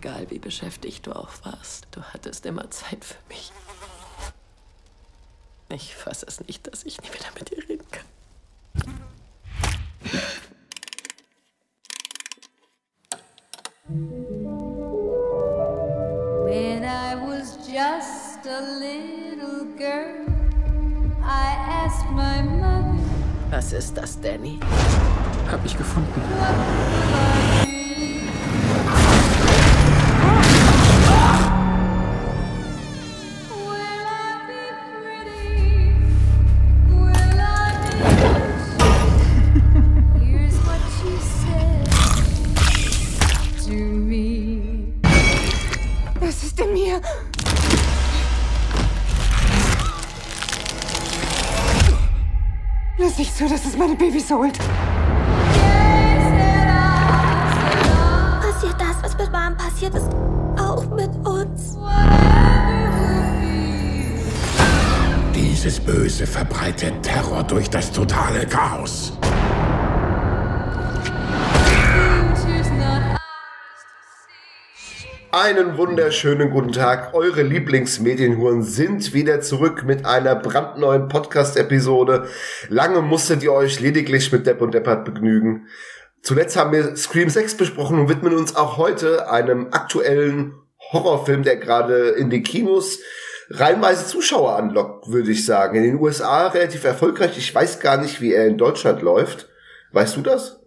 Egal wie beschäftigt du auch warst, du hattest immer Zeit für mich. Ich fasse es nicht, dass ich nie wieder mit dir reden kann. When I was just a little girl, I asked my mother, Was ist das, Danny? Hab ich gefunden. Meine Babys holt. Passiert das, was mit Mom passiert ist, auch mit uns? Dieses Böse verbreitet Terror durch das totale Chaos. Einen wunderschönen guten Tag. Eure Lieblingsmedienhuren sind wieder zurück mit einer brandneuen Podcast-Episode. Lange musstet ihr euch lediglich mit Depp und Deppert begnügen. Zuletzt haben wir Scream 6 besprochen und widmen uns auch heute einem aktuellen Horrorfilm, der gerade in die Kinos reinweise Zuschauer anlockt, würde ich sagen. In den USA relativ erfolgreich. Ich weiß gar nicht, wie er in Deutschland läuft. Weißt du das?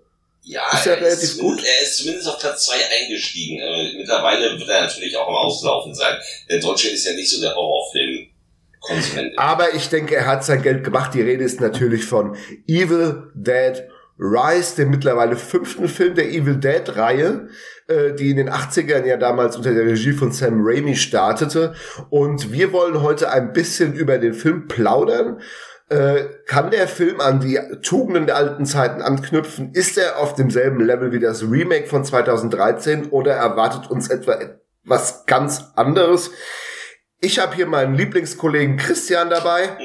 Ja, Ist ja er, relativ gut. er ist zumindest auf Platz 2 eingestiegen. Äh, mittlerweile wird er natürlich auch am Auslaufen sein. Der Deutsche ist ja nicht so der Horrorfilm-Konsument. Aber ich denke, er hat sein Geld gemacht. Die Rede ist natürlich von Evil Dead Rise, dem mittlerweile fünften Film der Evil Dead-Reihe, äh, die in den 80ern ja damals unter der Regie von Sam Raimi startete. Und wir wollen heute ein bisschen über den Film plaudern. Äh, kann der Film an die Tugenden der alten Zeiten anknüpfen? Ist er auf demselben Level wie das Remake von 2013 oder erwartet uns etwa etwas ganz anderes? Ich habe hier meinen Lieblingskollegen Christian dabei.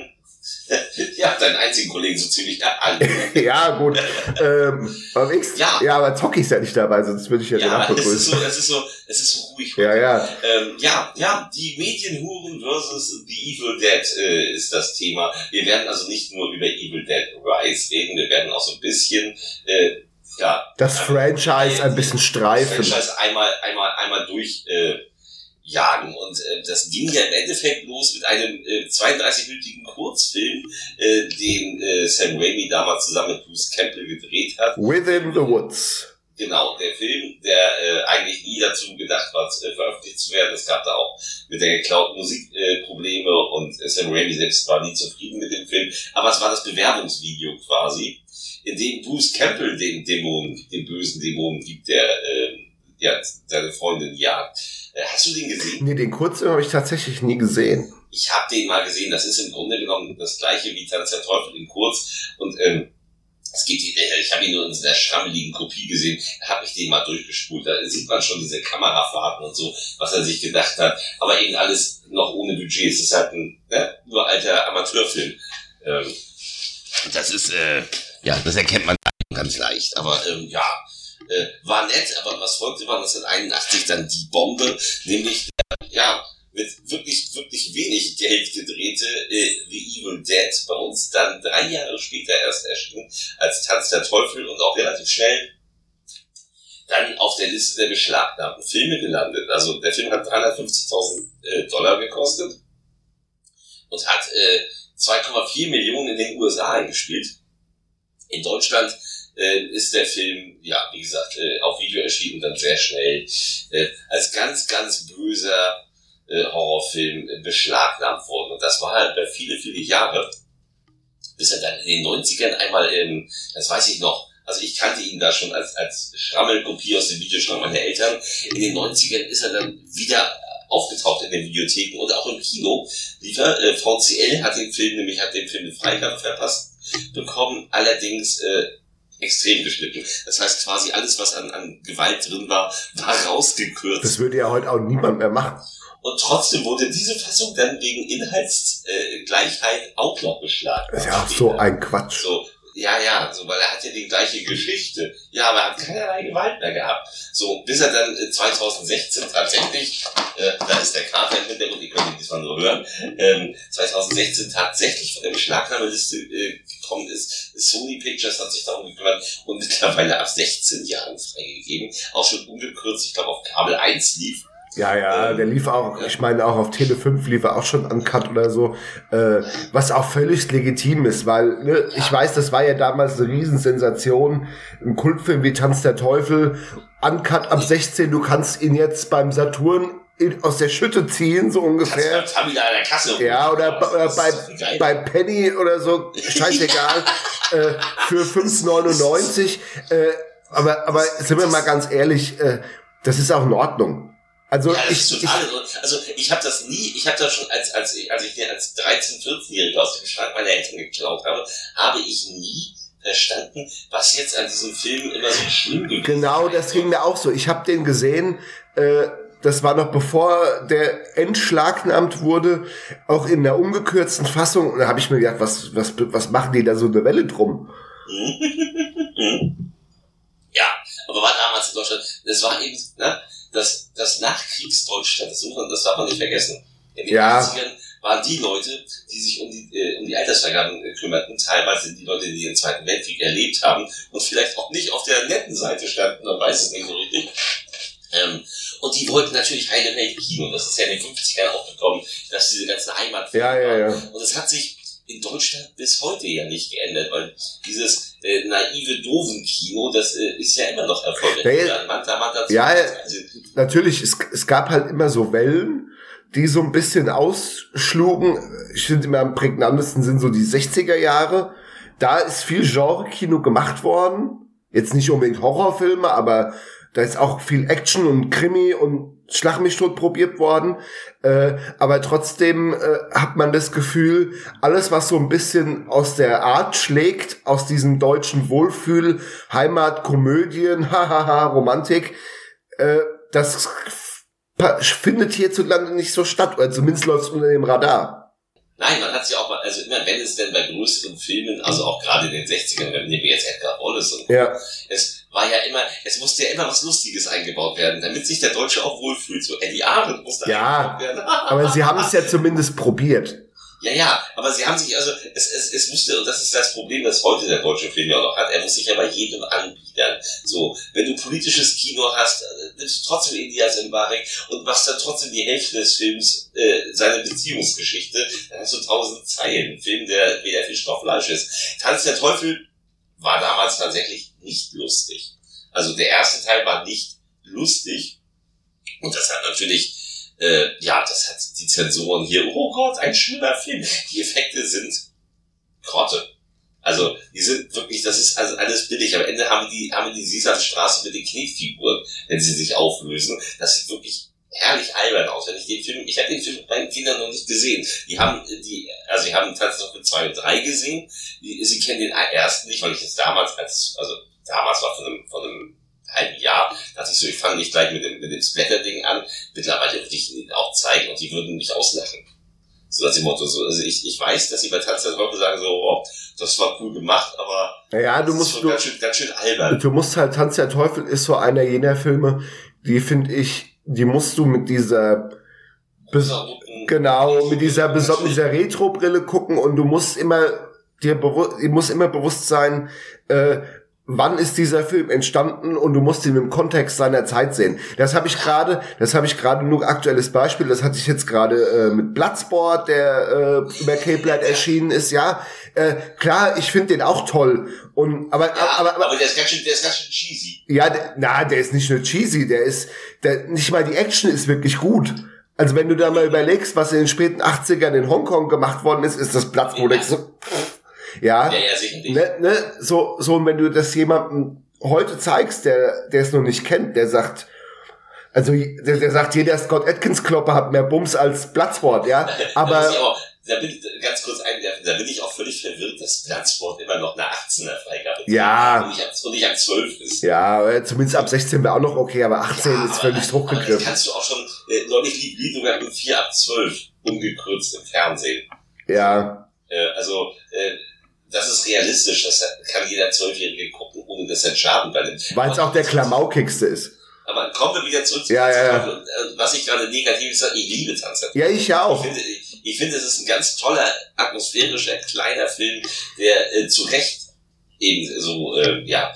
ja, deinen einzigen Kollegen so ziemlich alle. ja, gut. ähm, aber X, Ja. ja. aber Zocki ist ja nicht dabei, sonst würde ich ja, den Ja, es ist so, es ist so, es ist so ruhig. Ja, ja. Ähm, ja, ja, die Medienhuren versus The Evil Dead äh, ist das Thema. Wir werden also nicht nur über Evil Dead Rise reden, wir werden auch so ein bisschen, äh, ja, Das Franchise ein bisschen das streifen. Franchise einmal, einmal, einmal durch, äh, jagen. Und äh, das ging ja im Endeffekt los mit einem äh, 32-minütigen Kurzfilm, äh, den äh, Sam Raimi damals zusammen mit Bruce Campbell gedreht hat. Within the Woods. Genau, der Film, der äh, eigentlich nie dazu gedacht war, äh, veröffentlicht zu werden. Es gab da auch mit der geklauten Musik äh, Probleme und äh, Sam Raimi selbst war nie zufrieden mit dem Film. Aber es war das Bewerbungsvideo quasi, in dem Bruce Campbell den Dämonen, den bösen Dämonen gibt, der äh, ja, seine Freundin jagt. Äh, hast du den gesehen? Nee, den Kurzfilm habe ich tatsächlich nie gesehen. Ich habe den mal gesehen. Das ist im Grunde genommen das gleiche wie Tanz der Teufel in kurz. Und ähm, es geht, äh, ich habe ihn nur in einer schrammeligen Kopie gesehen, da habe ich den mal durchgespult. Da sieht man schon diese Kamerafahrten und so, was er sich gedacht hat. Aber eben alles noch ohne Budget. Es ist halt ein ne, uralter Amateurfilm. Ähm, das ist, äh, ja, das erkennt man ganz leicht. Aber ähm, ja, äh, war nett, aber was folgte war 1981 dann die Bombe, nämlich, äh, ja, mit wirklich, wirklich wenig Geld gedrehte äh, The Evil Dead, bei uns dann drei Jahre später erst erschienen, als Tanz der Teufel und auch relativ schnell dann auf der Liste der beschlagnahmten Filme gelandet. Also der Film hat 350.000 äh, Dollar gekostet und hat äh, 2,4 Millionen in den USA eingespielt. In Deutschland äh, ist der Film, ja, wie gesagt, äh, auf Video erschienen und dann sehr schnell äh, als ganz, ganz böser äh, Horrorfilm äh, beschlagnahmt worden. Und das war halt bei viele, viele Jahre, bis er dann in den 90ern einmal, ähm, das weiß ich noch, also ich kannte ihn da schon als, als Schrammelkopie aus dem Videoschrank meiner Eltern. In den 90ern ist er dann wieder aufgetaucht in den Videotheken und auch im Kino. Lief er, äh, VCL hat den Film, nämlich hat den Film eine Freigabe verpasst bekommen, allerdings äh, extrem geschnitten. Das heißt quasi alles, was an, an Gewalt drin war, war rausgekürzt. Das würde ja heute auch niemand mehr machen. Und trotzdem wurde diese Fassung dann wegen Inhaltsgleichheit äh, Outlaw beschlagen. Das ist ja auch so ein Quatsch. So, Ja, ja, so, weil er hat ja die gleiche Geschichte. Ja, aber er hat keinerlei Gewalt mehr gehabt. So, bis er dann äh, 2016 tatsächlich, äh, da ist der Kater im Hintergrund, ihr könnt ihn diesmal nur hören, ähm, 2016 tatsächlich von der Beschlagnahmeliste äh, gekommen ist. Sony Pictures hat sich darum gekümmert und mittlerweile ab 16 Jahren freigegeben. Auch schon ungekürzt, ich glaube auf Kabel 1 lief. Ja, ja, der lief auch, ich meine auch auf Tele 5 lief er auch schon uncut oder so, äh, was auch völlig legitim ist, weil ne, ich weiß, das war ja damals eine Riesensensation, ein Kultfilm wie Tanz der Teufel, uncut ab 16, du kannst ihn jetzt beim Saturn in, aus der Schütte ziehen, so ungefähr. Das haben wieder an der Kasse. Ja, oder, bei- oder Das bei, geil. bei Penny oder so, scheißegal, äh, für 5,99. Äh, aber, aber sind wir mal ganz ehrlich, äh, das ist auch in Ordnung. Also Ja, ich, ich. Also ich habe das nie, ich habe das schon als als ich- als ich den als 13, 14-Jähriger aus dem Schrank meiner Eltern geklaut habe, habe ich nie verstanden, was jetzt an diesem Film immer so schlimm gewesen genau, das ging mir auch so. Ich habe den gesehen, äh, das war noch bevor der entschlagnahmt wurde, auch in der ungekürzten Fassung. Und da habe ich mir gedacht, was, was, was machen die da so eine Welle drum? Ja, aber war damals in Deutschland, das war eben, ne, das, das Nachkriegsdeutschland, das, man, das darf man nicht vergessen. In den Ja. 80ern waren die Leute, die sich um die, äh, um die Altersvergaben äh, kümmerten, teilweise die Leute, die den Zweiten Weltkrieg erlebt haben und vielleicht auch nicht auf der netten Seite standen, man weiß es nicht so richtig. Ähm, und die wollten natürlich heile Welt Kino. Das ist ja in den 50ern auch gekommen, dass diese ganzen Heimatfilme Ja, ja, ja. Und es hat sich in Deutschland bis heute ja nicht geändert, weil dieses äh, naive Doven-Kino, das äh, ist ja immer noch erfolgreich. Ja, Ja, Manta, Manta, Ja, also, natürlich, es, es gab halt immer so Wellen, die so ein bisschen ausschlugen. Ich finde immer am prägnantesten sind so die 60er Jahre. Da ist viel Genre-Kino gemacht worden. Jetzt nicht unbedingt Horrorfilme, aber da ist auch viel Action und Krimi und Schlag mich tot probiert worden. Äh, aber trotzdem äh, hat man das Gefühl, alles, was so ein bisschen aus der Art schlägt, aus diesem deutschen Wohlfühl, Heimat, Komödien, hahaha, Romantik, äh, das findet hierzulande nicht so statt, oder zumindest läuft es unter dem Radar. Nein, man hat sich auch mal, also immer wenn es denn bei größeren Filmen, also auch gerade in den 60ern, wenn wir jetzt Edgar Wallace und Ja, es war ja immer, es musste ja immer was Lustiges eingebaut werden, damit sich der Deutsche auch wohlfühlt. So Eddie Arendt musste Ja, eingebaut werden. aber sie haben es ja zumindest probiert. Ja, ja, aber sie haben sich, also, es, es, es musste, und das ist das Problem, das heute der deutsche Film ja auch noch hat, er muss sich ja bei jedem anbiedern. So, wenn du politisches Kino hast, äh, nimmst du trotzdem Elias Mbarek und machst dann trotzdem die Hälfte des Films, äh, seine Beziehungsgeschichte, dann hast du tausend Zeilen. Ein Film, der weder Fisch noch Fleisch ist. Tanz der Teufel war damals tatsächlich nicht lustig. Also der erste Teil war nicht lustig. Und das hat natürlich äh, ja, das hat die Zensoren hier, oh Gott, ein schöner Film. Die Effekte sind Grotte. Also, die sind wirklich, das ist also alles billig. Am Ende haben die, haben die Sesamstraße mit den Knetfiguren, wenn sie sich auflösen. Das sieht wirklich herrlich albern aus. Wenn ich den Film, ich habe den Film mit meinen Kindern noch nicht gesehen. Die haben, die, also, sie haben tatsächlich mit zwei und drei gesehen. Die, sie kennen den ersten nicht, weil ich es damals als, also, damals war von einem, von einem halben Jahr, dachte ich so, ich fange nicht gleich mit dem, mit dem Splatter-Ding an. Mittlerweile würde ich ihnen auch zeigen und die würden mich auslachen. So nach dem Motto, so, also ich, ich weiß, dass sie bei Tanz der Teufel sagen so, oh, das war cool gemacht, aber Naja, du musst du, ganz schön, ganz schön albern. du musst halt, Tanz der Teufel ist so einer jener Filme, die finde ich, die musst du mit dieser, bes genau, mit dieser, beso- mit dieser Retro-Brille gucken und du musst immer, dir bewusst, muss immer bewusst sein, äh, wann ist dieser Film entstanden und du musst ihn im Kontext seiner Zeit sehen. Das habe ich gerade, das habe ich gerade nur aktuelles Beispiel, das hatte ich jetzt gerade äh, mit Bloodsport, der äh, über Cape Light erschienen ist, ja. Äh, klar, ich finde den auch toll und aber Ja, aber, aber, aber der ist ganz schön, der ist ganz schön cheesy. ja, der, na, der ist nicht nur cheesy, der ist, der, nicht mal die Action ist wirklich gut. Also wenn du da mal überlegst, was in den späten 80ern in Hongkong gemacht worden ist, ist das Platz, wo du denkst so, ja, Ja, ja, sicherlich. ne, ne, so, so, und wenn du das jemandem heute zeigst, der, der es noch nicht kennt, der sagt, also, der, der sagt, jeder Scott Atkins Klopper hat mehr Bums als Platzwort, ja, da, aber, auch, da bin ich ganz kurz einwerfen, da bin ich auch völlig verwirrt, dass Bloodsport immer noch eine 18er Freigabe ist. Ja. Und nicht ab, und nicht ab 12 ist. ja, zumindest ab 16 wäre auch noch okay, aber 18 Ja, ist aber- völlig Aber das hochgegriffen. kannst du auch schon, äh, neulich lief lief sogar mit 4 ab 12 ungekürzt im Fernsehen. Ja, Äh, also, äh, das ist realistisch, das kann jeder Zwölfjährige gucken, ohne dass er Schaden bei dem. Weil es auch der Klamaukigste ist. Aber kommen wir wieder zurück zu Ja, ja, ja. Äh, Was ich gerade negativ sage, ich liebe Tanz der Teufel. Ja, ich ja Ich auch. finde, ich, ich finde, es ist ein ganz toller, atmosphärischer, kleiner Film, der äh, zu Recht eben so, äh, ja,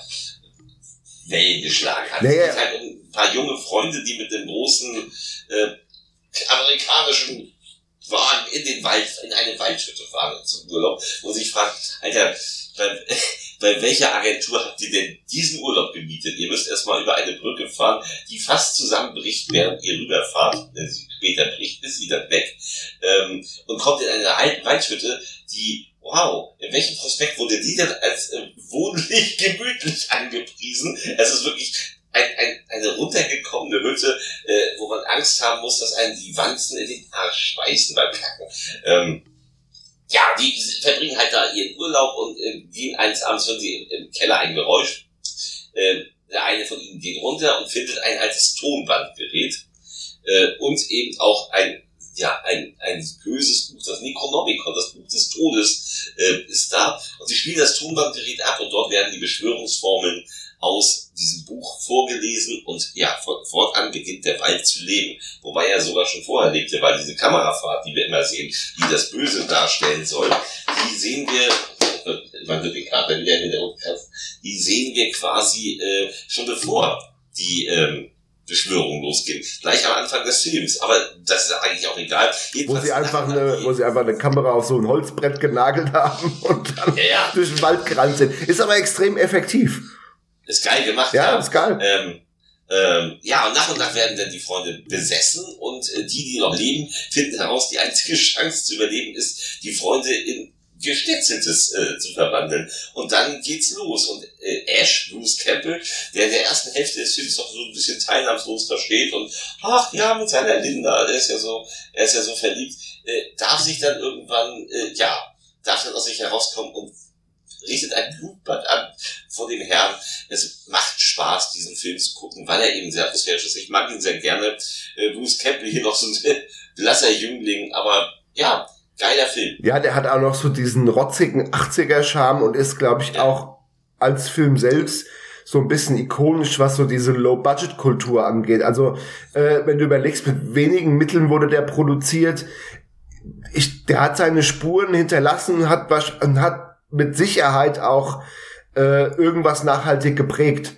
Wellen geschlagen hat. Ja, ja. Es geht halt um ein paar junge Freunde, die mit dem großen äh, amerikanischen Wagen in den Wald, in eine Waldhütte fahren zum Urlaub, wo sich fragt, Alter, bei, bei welcher Agentur habt ihr denn diesen Urlaub gemietet? Ihr müsst erstmal über eine Brücke fahren, die fast zusammenbricht, während ihr rüberfahrt. Äh, sie- Später bricht ist sie dann weg. Ähm, und kommt in eine alten Waldhütte, die, wow, in welchem Prospekt wurde die denn als äh, wohnlich gemütlich angepriesen? Es ist wirklich ein, ein, eine runtergekommene Hütte, äh, wo man Angst haben muss, dass einen die Wanzen in den Arsch speisen beim Kacken. Ähm, ja, die verbringen halt da ihren Urlaub und äh, gehen eines Abends, hören sie im, im Keller ein Geräusch. Äh, der eine von ihnen geht runter und findet ein altes Tonbandgerät äh, und eben auch ein ja, ein, ein böses Buch, das Necronomicon, das Buch des Todes, äh, ist da. Und sie spielen das Tonbandgerät ab und dort werden die Beschwörungsformeln aus diesem Buch vorgelesen und ja, fortan beginnt der Wald zu leben. Wobei er sogar schon vorher lebte, weil diese Kamerafahrt, die wir immer sehen, die das Böse darstellen soll, die sehen wir, man wird den Kater wieder im Hintergrund kratzen, die sehen wir quasi äh, schon bevor die ähm, Beschwörung losgehen. Gleich am Anfang des Films. Aber das ist eigentlich auch egal. Wo sie einfach eine, wo sie einfach eine Kamera auf so ein Holzbrett genagelt haben und dann Ja, ja. durch den Wald gerannt sind. Ist aber extrem effektiv. Ist geil gemacht. Ja, ist geil. Ähm, ähm, ja, und nach und nach werden dann die Freunde besessen und äh, die, die noch leben, finden heraus, die einzige Chance zu überleben ist, die Freunde in Geschnetzeltes äh, zu verwandeln. Und dann geht's los. Und äh, Ash, Bruce Campbell, der in der ersten Hälfte des Films noch so ein bisschen teilnahmslos da steht und ach ja, mit seiner Linda, der ist ja so, er ist ja so verliebt, äh, darf sich dann irgendwann, äh, ja, darf dann aus sich herauskommen und richtet ein Blutbad an vor dem Herrn. Es macht Spaß, diesen Film zu gucken, weil er eben sehr atmosphärisch ist. Ich mag ihn sehr gerne. Äh, Bruce Campbell hier noch so ein blasser Jüngling, aber ja, geiler Film. Ja, der hat auch noch so diesen rotzigen 80er-Charme und ist, glaube ich, auch als Film selbst so ein bisschen ikonisch, was so diese Low-Budget-Kultur angeht. Also, äh, wenn du überlegst, mit wenigen Mitteln wurde der produziert. Ich, der hat seine Spuren hinterlassen, hat, und hat mit Sicherheit auch äh, irgendwas nachhaltig geprägt.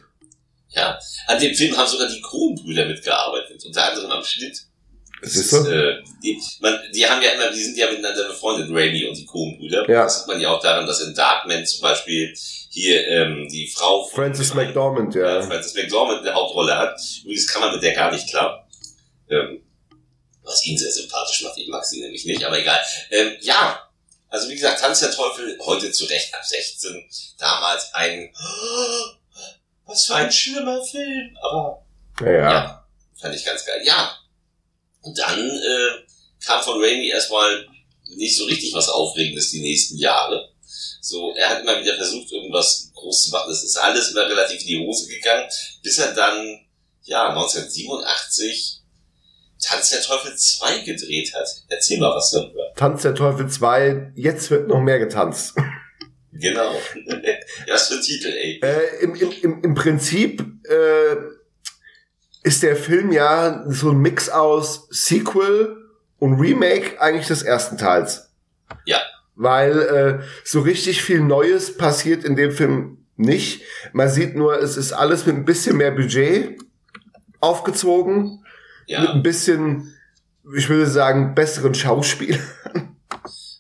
Ja, an dem Film haben sogar die Kronbrüder mitgearbeitet, unter anderem am Schnitt. Das ist, äh, die, man, die haben ja immer, die sind ja miteinander befreundet, Raimi und die Coen-Brüder. Ja. Das sieht man ja auch daran, dass in Darkman zum Beispiel hier ähm, die Frau von Francis McDormand, ja. ja. Francis McDormand eine Hauptrolle hat. Übrigens kann man mit der gar nicht klar. Ähm, was ihn sehr sympathisch macht, ich mag sie nämlich nicht, aber egal. Ähm, ja, also wie gesagt, Tanz der Teufel, heute zu Recht ab 16, damals ein, was für ein schlimmer Film, aber Ja, ja. fand ich ganz geil. Ja. Und dann äh, kam von Raimi erstmal nicht so richtig was Aufregendes die nächsten Jahre. So, er hat immer wieder versucht, irgendwas groß zu machen. Das ist alles immer relativ in die Hose gegangen, bis er dann, ja, 1987 Tanz der Teufel 2 gedreht hat. Erzähl mal was darüber. Tanz der Teufel 2, jetzt wird noch mehr getanzt. Genau. was für Titel, ey. Äh, im, im, im, Im Prinzip äh, ist der Film ja so ein Mix aus Sequel und Remake eigentlich des ersten Teils. Ja. Weil äh, so richtig viel Neues passiert in dem Film nicht. Man sieht nur, es ist alles mit ein bisschen mehr Budget aufgezogen, mit Ja, ein bisschen, ich würde sagen, besseren Schauspiel.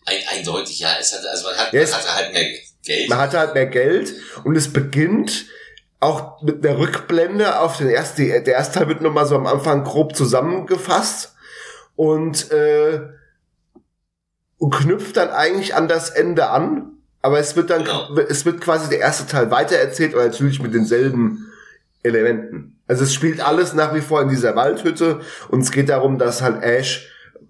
ein, eindeutig, ja. Es hatte, also man, hat, Ja, man hatte halt mehr Geld. Man hatte halt mehr Geld und es beginnt auch mit einer Rückblende auf den ersten, der erste Teil wird nochmal so am Anfang grob zusammengefasst und, äh, und knüpft dann eigentlich an das Ende an, aber es wird dann, Genau. es wird quasi der erste Teil weitererzählt, aber natürlich mit denselben Elementen. Also es spielt alles nach wie vor in dieser Waldhütte und es geht darum, dass halt Ash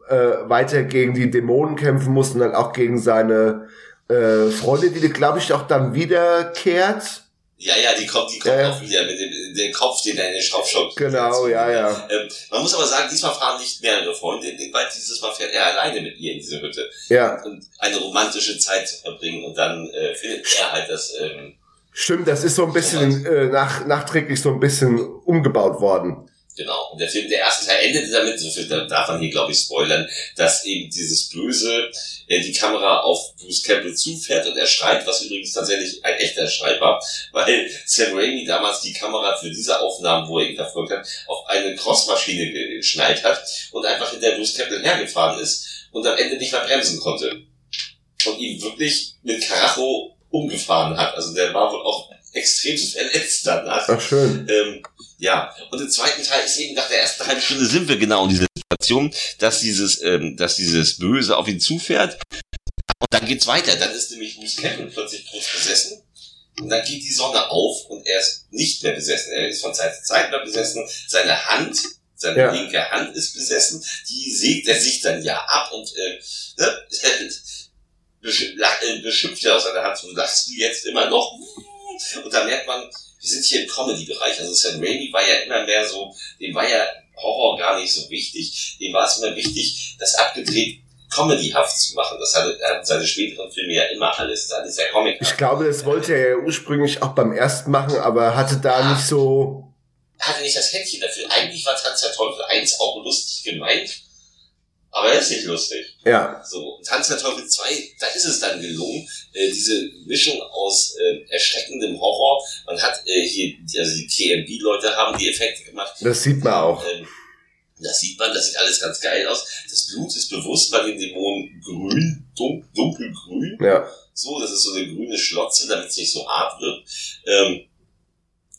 äh, weiter gegen die Dämonen kämpfen muss und dann auch gegen seine äh, Freundin, die glaube ich auch dann wiederkehrt Ja, ja, die kommt, die kommt Ja, ja. auch wieder mit dem, dem Kopf, den er in den Schraubstock Genau, ja, ja. Ähm, man muss aber sagen, diesmal fahren nicht mehrere Freunde Wald, dieses Mal fährt er alleine mit ihr in diese Hütte Ja, und eine romantische Zeit zu verbringen und dann äh, findet er halt das, ähm, stimmt, das ist so ein bisschen äh, nach, nachträglich so ein bisschen umgebaut worden. genau. Und der Film, der erste Teil endete damit, so viel da- darf man hier glaube ich spoilern, dass eben dieses Böse äh, die Kamera auf Bruce Campbell zufährt und er schreit, was übrigens tatsächlich ein echter Schrei war, weil Sam Raimi damals die Kamera für diese Aufnahmen, wo er ihn verfolgt hat, auf eine Crossmaschine ge- geschnallt hat und einfach hinter Bruce Campbell hergefahren ist und am Ende nicht mehr bremsen konnte. Und ihn wirklich mit Karacho umgefahren hat. Also der war wohl extrem verletzt danach. Ach, schön. Ähm, ja, und im zweiten Teil ist eben nach der ersten halben Stunde sind wir genau in dieser Situation, dass dieses, ähm, dass dieses Böse auf ihn zufährt. Und dann geht's weiter. Dann ist nämlich Bruce Campbell plötzlich kurz besessen. Und dann geht die Sonne auf und er ist nicht mehr besessen. Er ist von Zeit zu Zeit mehr besessen. Seine Hand, seine Ja. linke Hand ist besessen. Die sägt er sich dann ja ab und äh, ne, äh, beschimpft er aus seiner Hand. Du lachst du jetzt immer noch? Und da merkt man, wir sind hier im Comedy-Bereich. Also Sam Raimi war ja immer mehr so, dem war ja Horror gar nicht so wichtig. Dem war es immer wichtig, das abgedreht comedyhaft zu machen. Das hatte, hatten seine späteren Filme ja immer alles. Das ist alles sehr comic. Ich glaube, das wollte er ja ursprünglich auch beim ersten machen, aber hatte da nicht so. hatte nicht das Händchen dafür. Eigentlich war Tanz der Teufel 1 auch lustig gemeint, aber er ist nicht lustig. Ja, So, und Tanz der Teufel 2, da ist es dann gelungen, äh, diese Mischung aus äh, erschreckendem Horror. Man hat äh, hier, also die TMB-Leute haben die Effekte gemacht. das sieht man auch. Ähm, das sieht man, das sieht alles ganz geil aus. Das Blut ist bewusst bei den Dämonen grün, dun dunkelgrün. Ja, So, das ist so eine grüne Schlotze, damit es nicht so hart wird. Ähm,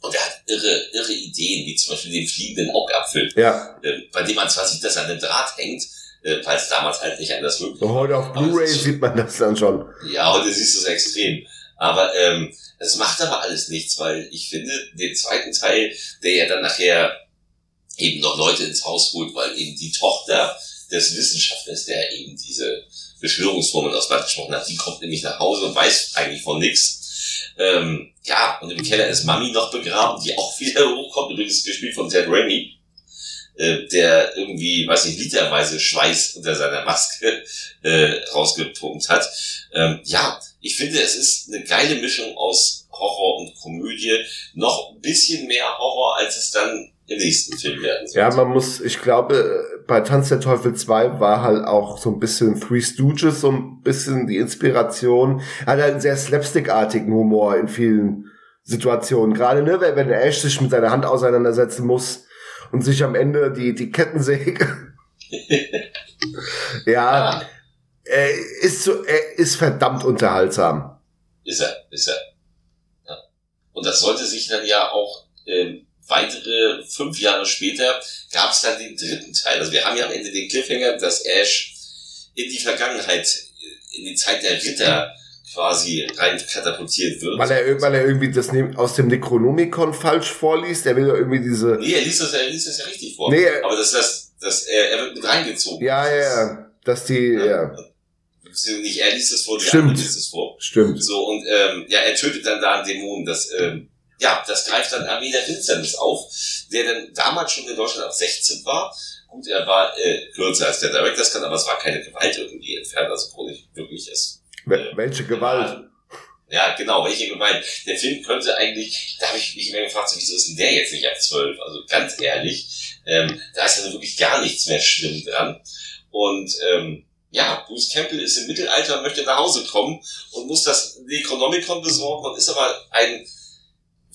und er hat irre, irre Ideen, wie zum Beispiel den fliegenden Augapfel, ja. äh, bei dem man zwar sieht, dass er an einem Draht hängt, äh, es damals halt nicht anders möglich So heute auf Blu-ray sieht man das dann schon. ja, heute siehst du es extrem. Aber ähm, es macht aber alles nichts, weil ich finde, den zweiten Teil, der ja dann nachher eben noch Leute ins Haus holt, weil eben die Tochter des Wissenschaftlers, der eben diese Beschwörungsformel aus Bad gesprochen hat, die kommt nämlich nach Hause und weiß eigentlich von nichts. Ähm, ja, und im Keller ist Mami noch begraben, die auch wieder hochkommt, übrigens gespielt von Ted Raimi, äh, der irgendwie, weiß nicht, literweise Schweiß unter seiner Maske äh, rausgepumpt hat. Ähm, ja, ich finde, es ist eine geile Mischung aus Horror und Komödie. Noch ein bisschen mehr Horror, als es dann im nächsten Film werden soll. Ja, man muss, ich glaube, bei Tanz der Teufel 2 war halt auch so ein bisschen Three Stooges, so ein bisschen die Inspiration. Hat halt einen sehr slapstickartigen Humor in vielen Situationen. Gerade, ne, wenn der Ash sich mit seiner Hand auseinandersetzen muss und sich am Ende die, die Kettensäge. ja, er ist so, er ist verdammt unterhaltsam. Ist er, ist er. Ja. Und das sollte sich dann ja auch ähm, weitere fünf Jahre später gab es dann den dritten Teil. Also wir haben ja am Ende den Cliffhanger, dass Ash in die Vergangenheit, äh, in die Zeit der Ritter quasi rein katapultiert wird. Weil er, weil er irgendwie das aus dem Necronomicon falsch vorliest. Er will ja irgendwie diese, nee, er liest das, er liest das ja richtig vor. Nee, er- Aber das, das, das, er, er wird mit reingezogen. ja, ja, ja, dass die, ja, Beziehungsweise Nicht er liest es vor, die Stimmt. liest es vor. stimmt. So, und ähm, ja, er tötet dann da einen Dämon. Das, ähm, ja, das greift dann Armee der Finsternis auf, der dann damals schon in Deutschland ab 16 war. Gut, er war äh, kürzer als der Director's Cut, aber es war keine Gewalt irgendwie entfernt, also nicht wirklich ist. Wel- Welche Gewalt? Ja, genau, welche Gewalt. Der Film könnte eigentlich, da habe ich mich immer gefragt, so, wieso ist denn der jetzt nicht ab 12? Also ganz ehrlich, ähm, da ist ja wirklich gar nichts mehr schlimm dran. Und ähm, ja, Bruce Campbell ist im Mittelalter und möchte nach Hause kommen und muss das Necronomicon besorgen und ist aber ein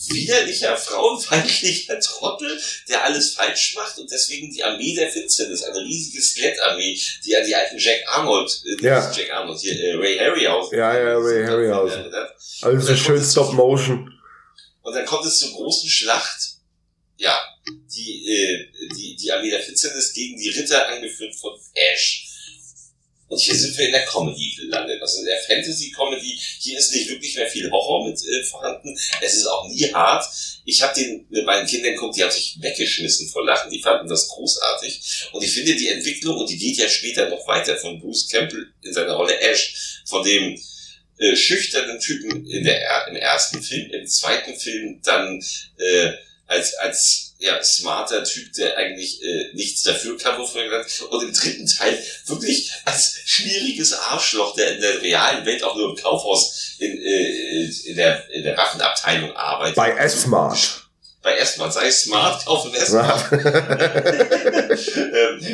widerlicher, frauenfeindlicher Trottel, der alles falsch macht und deswegen die Armee der Finsternis, eine riesige Skelettarmee, die an die alten Jack Arnold, äh, Ja. Jack Arnold, hier, äh, Ray Harryhausen. Ja, ja, Ray Harryhausen. Also so schön Stop Motion. Und dann kommt es zur großen Schlacht. Ja, die, äh, die, die Armee der Finsternis gegen die Ritter, angeführt von Ash. Und hier sind wir in der Comedy gelandet. Also in der Fantasy-Comedy, hier ist nicht wirklich mehr viel Horror mit äh, vorhanden. Es ist auch nie hart. Ich habe den mit meinen Kindern geguckt, die haben sich weggeschmissen vor Lachen. Die fanden das großartig. Und ich finde die Entwicklung, und die geht ja später noch weiter, von Bruce Campbell in seiner Rolle Ash, von dem äh, schüchternen Typen in der, er- im ersten Film, im zweiten Film dann äh, als, als ja, smarter Typ, der eigentlich äh, nichts dafür kann, wofür er hat. Und im dritten Teil wirklich als schwieriges Arschloch, der in der realen Welt auch nur im Kaufhaus in, äh, in, der, in der Waffenabteilung arbeitet. Bei S-Smart. Bei S-Smart, sei smart, kaufen S-Smart. ähm,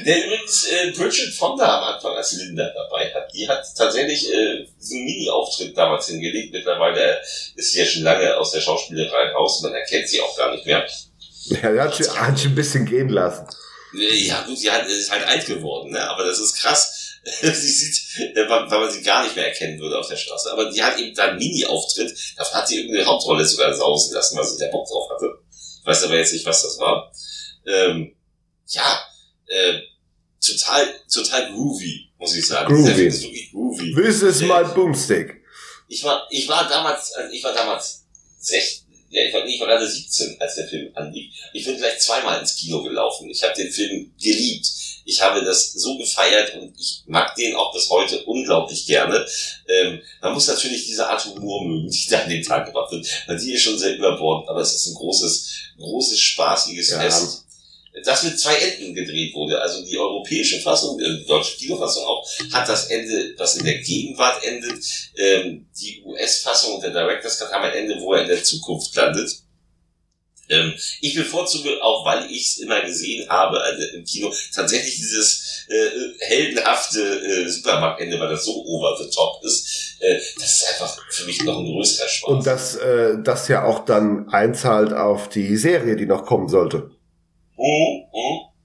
der übrigens äh, Bridget Fonda am Anfang als Linda dabei hat. Die hat tatsächlich äh, diesen Mini-Auftritt damals hingelegt. Mittlerweile ist sie ja schon lange aus der Schauspielerei raus. Man erkennt sie auch gar nicht mehr. Ja, der hat sich, hat sich ein bisschen gehen lassen. Äh, Ja gut, sie hat, ist halt alt geworden, ne? aber das ist krass. sie sieht, äh, weil man sie gar nicht mehr erkennen würde auf der Straße. Aber die hat eben da einen Mini-Auftritt. Davon hat sie irgendeine Hauptrolle sogar sausen lassen, weil sie da Bock drauf hatte. Ich weiß aber jetzt nicht, was das war. Ähm, ja, äh, total, total groovy, muss ich sagen. Groovy. Film ist wirklich groovy. This is my boomstick. Ich war, ich war damals, also ich war damals 16, ja, ich war, ich war gerade 17, als der Film anlief. Ich bin gleich zweimal ins Kino gelaufen. Ich habe den Film geliebt. Ich habe das so gefeiert und ich mag den auch bis heute unglaublich gerne. Ähm, man muss natürlich diese Art Humor mögen, die da an den Tag gebracht wird, weil die ist schon sehr überbordend, aber es ist ein großes, großes, spaßiges Ja. Fest. Das mit zwei Enden gedreht wurde. Also die europäische Fassung, äh, die deutsche Kinofassung auch, hat das Ende, was in der Gegenwart endet. Ähm, die US-Fassung und der Director's Cut haben ein Ende, wo er in der Zukunft landet. Ähm, ich bevorzuge, auch weil ich es immer gesehen habe also im Kino, tatsächlich dieses äh, heldenhafte äh, Supermarktende, weil das so over the top ist. Äh, das ist einfach für mich noch ein größerer Spaß. Und das, äh, das ja auch dann einzahlt auf die Serie, die noch kommen sollte. Mhm, mhm.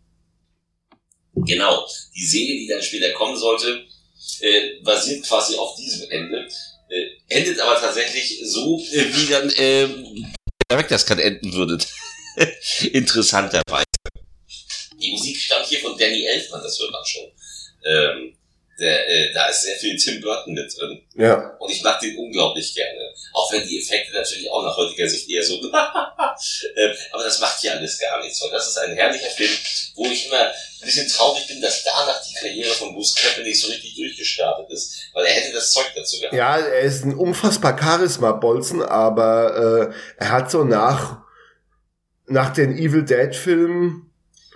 Genau. Die Serie, die dann später kommen sollte, äh, basiert quasi auf diesem Ende. Äh, endet aber tatsächlich so, äh, wie dann ähm, Directors Cut enden würde. Interessanterweise. Die Musik stammt hier von Danny Elfman, das hört man schon. Ähm, der, äh, da ist sehr viel Tim Burton mit drin. Ja. Und ich mag den unglaublich gerne. Auch wenn die Effekte natürlich auch nach heutiger Sicht eher so. ähm, aber das macht hier alles gar nichts. Und das ist ein herrlicher Film, wo ich immer ein bisschen traurig bin, dass danach die Karriere von Bruce Campbell nicht so richtig durchgestartet ist. Weil er hätte das Zeug dazu gehabt. Ja, er ist ein unfassbar Charisma-Bolzen, aber äh, er hat so nach, nach den Evil Dead-Filmen,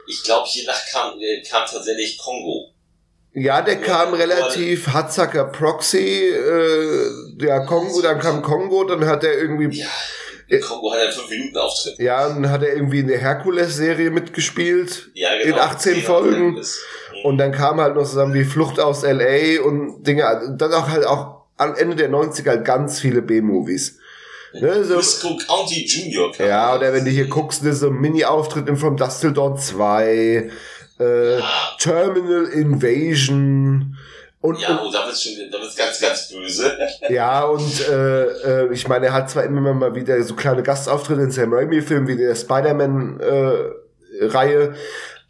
Ich glaube, hiernach kam, äh, kam tatsächlich Kongo. Ja, der kam relativ Hatzacker Proxy, äh, ja, Kongo, dann kam Kongo, dann hat er irgendwie, Ja, in Kongo hat er einen 5-Minuten-Auftritt. ja, dann hat er irgendwie in der Herkules-Serie mitgespielt. Ja, In 18 Zehn Folgen. Mhm. Und dann kam halt noch zusammen wie Flucht aus L.A. und Dinge, dann auch halt auch am Ende der 90er halt ganz viele B-Movies. Ne, so, Briscoe County Junior ja, oder wenn du hier guckst, ne, so ein Mini-Auftritt in From Dust Till Dawn 2, äh, Terminal Invasion und, Ja, und oh, da wird's schon, da wird's ganz, ganz böse. ja, und äh, äh, ich meine, er hat zwar immer mal wieder so kleine Gastauftritte in Sam Raimi-Filmen wie der Spider-Man-Reihe,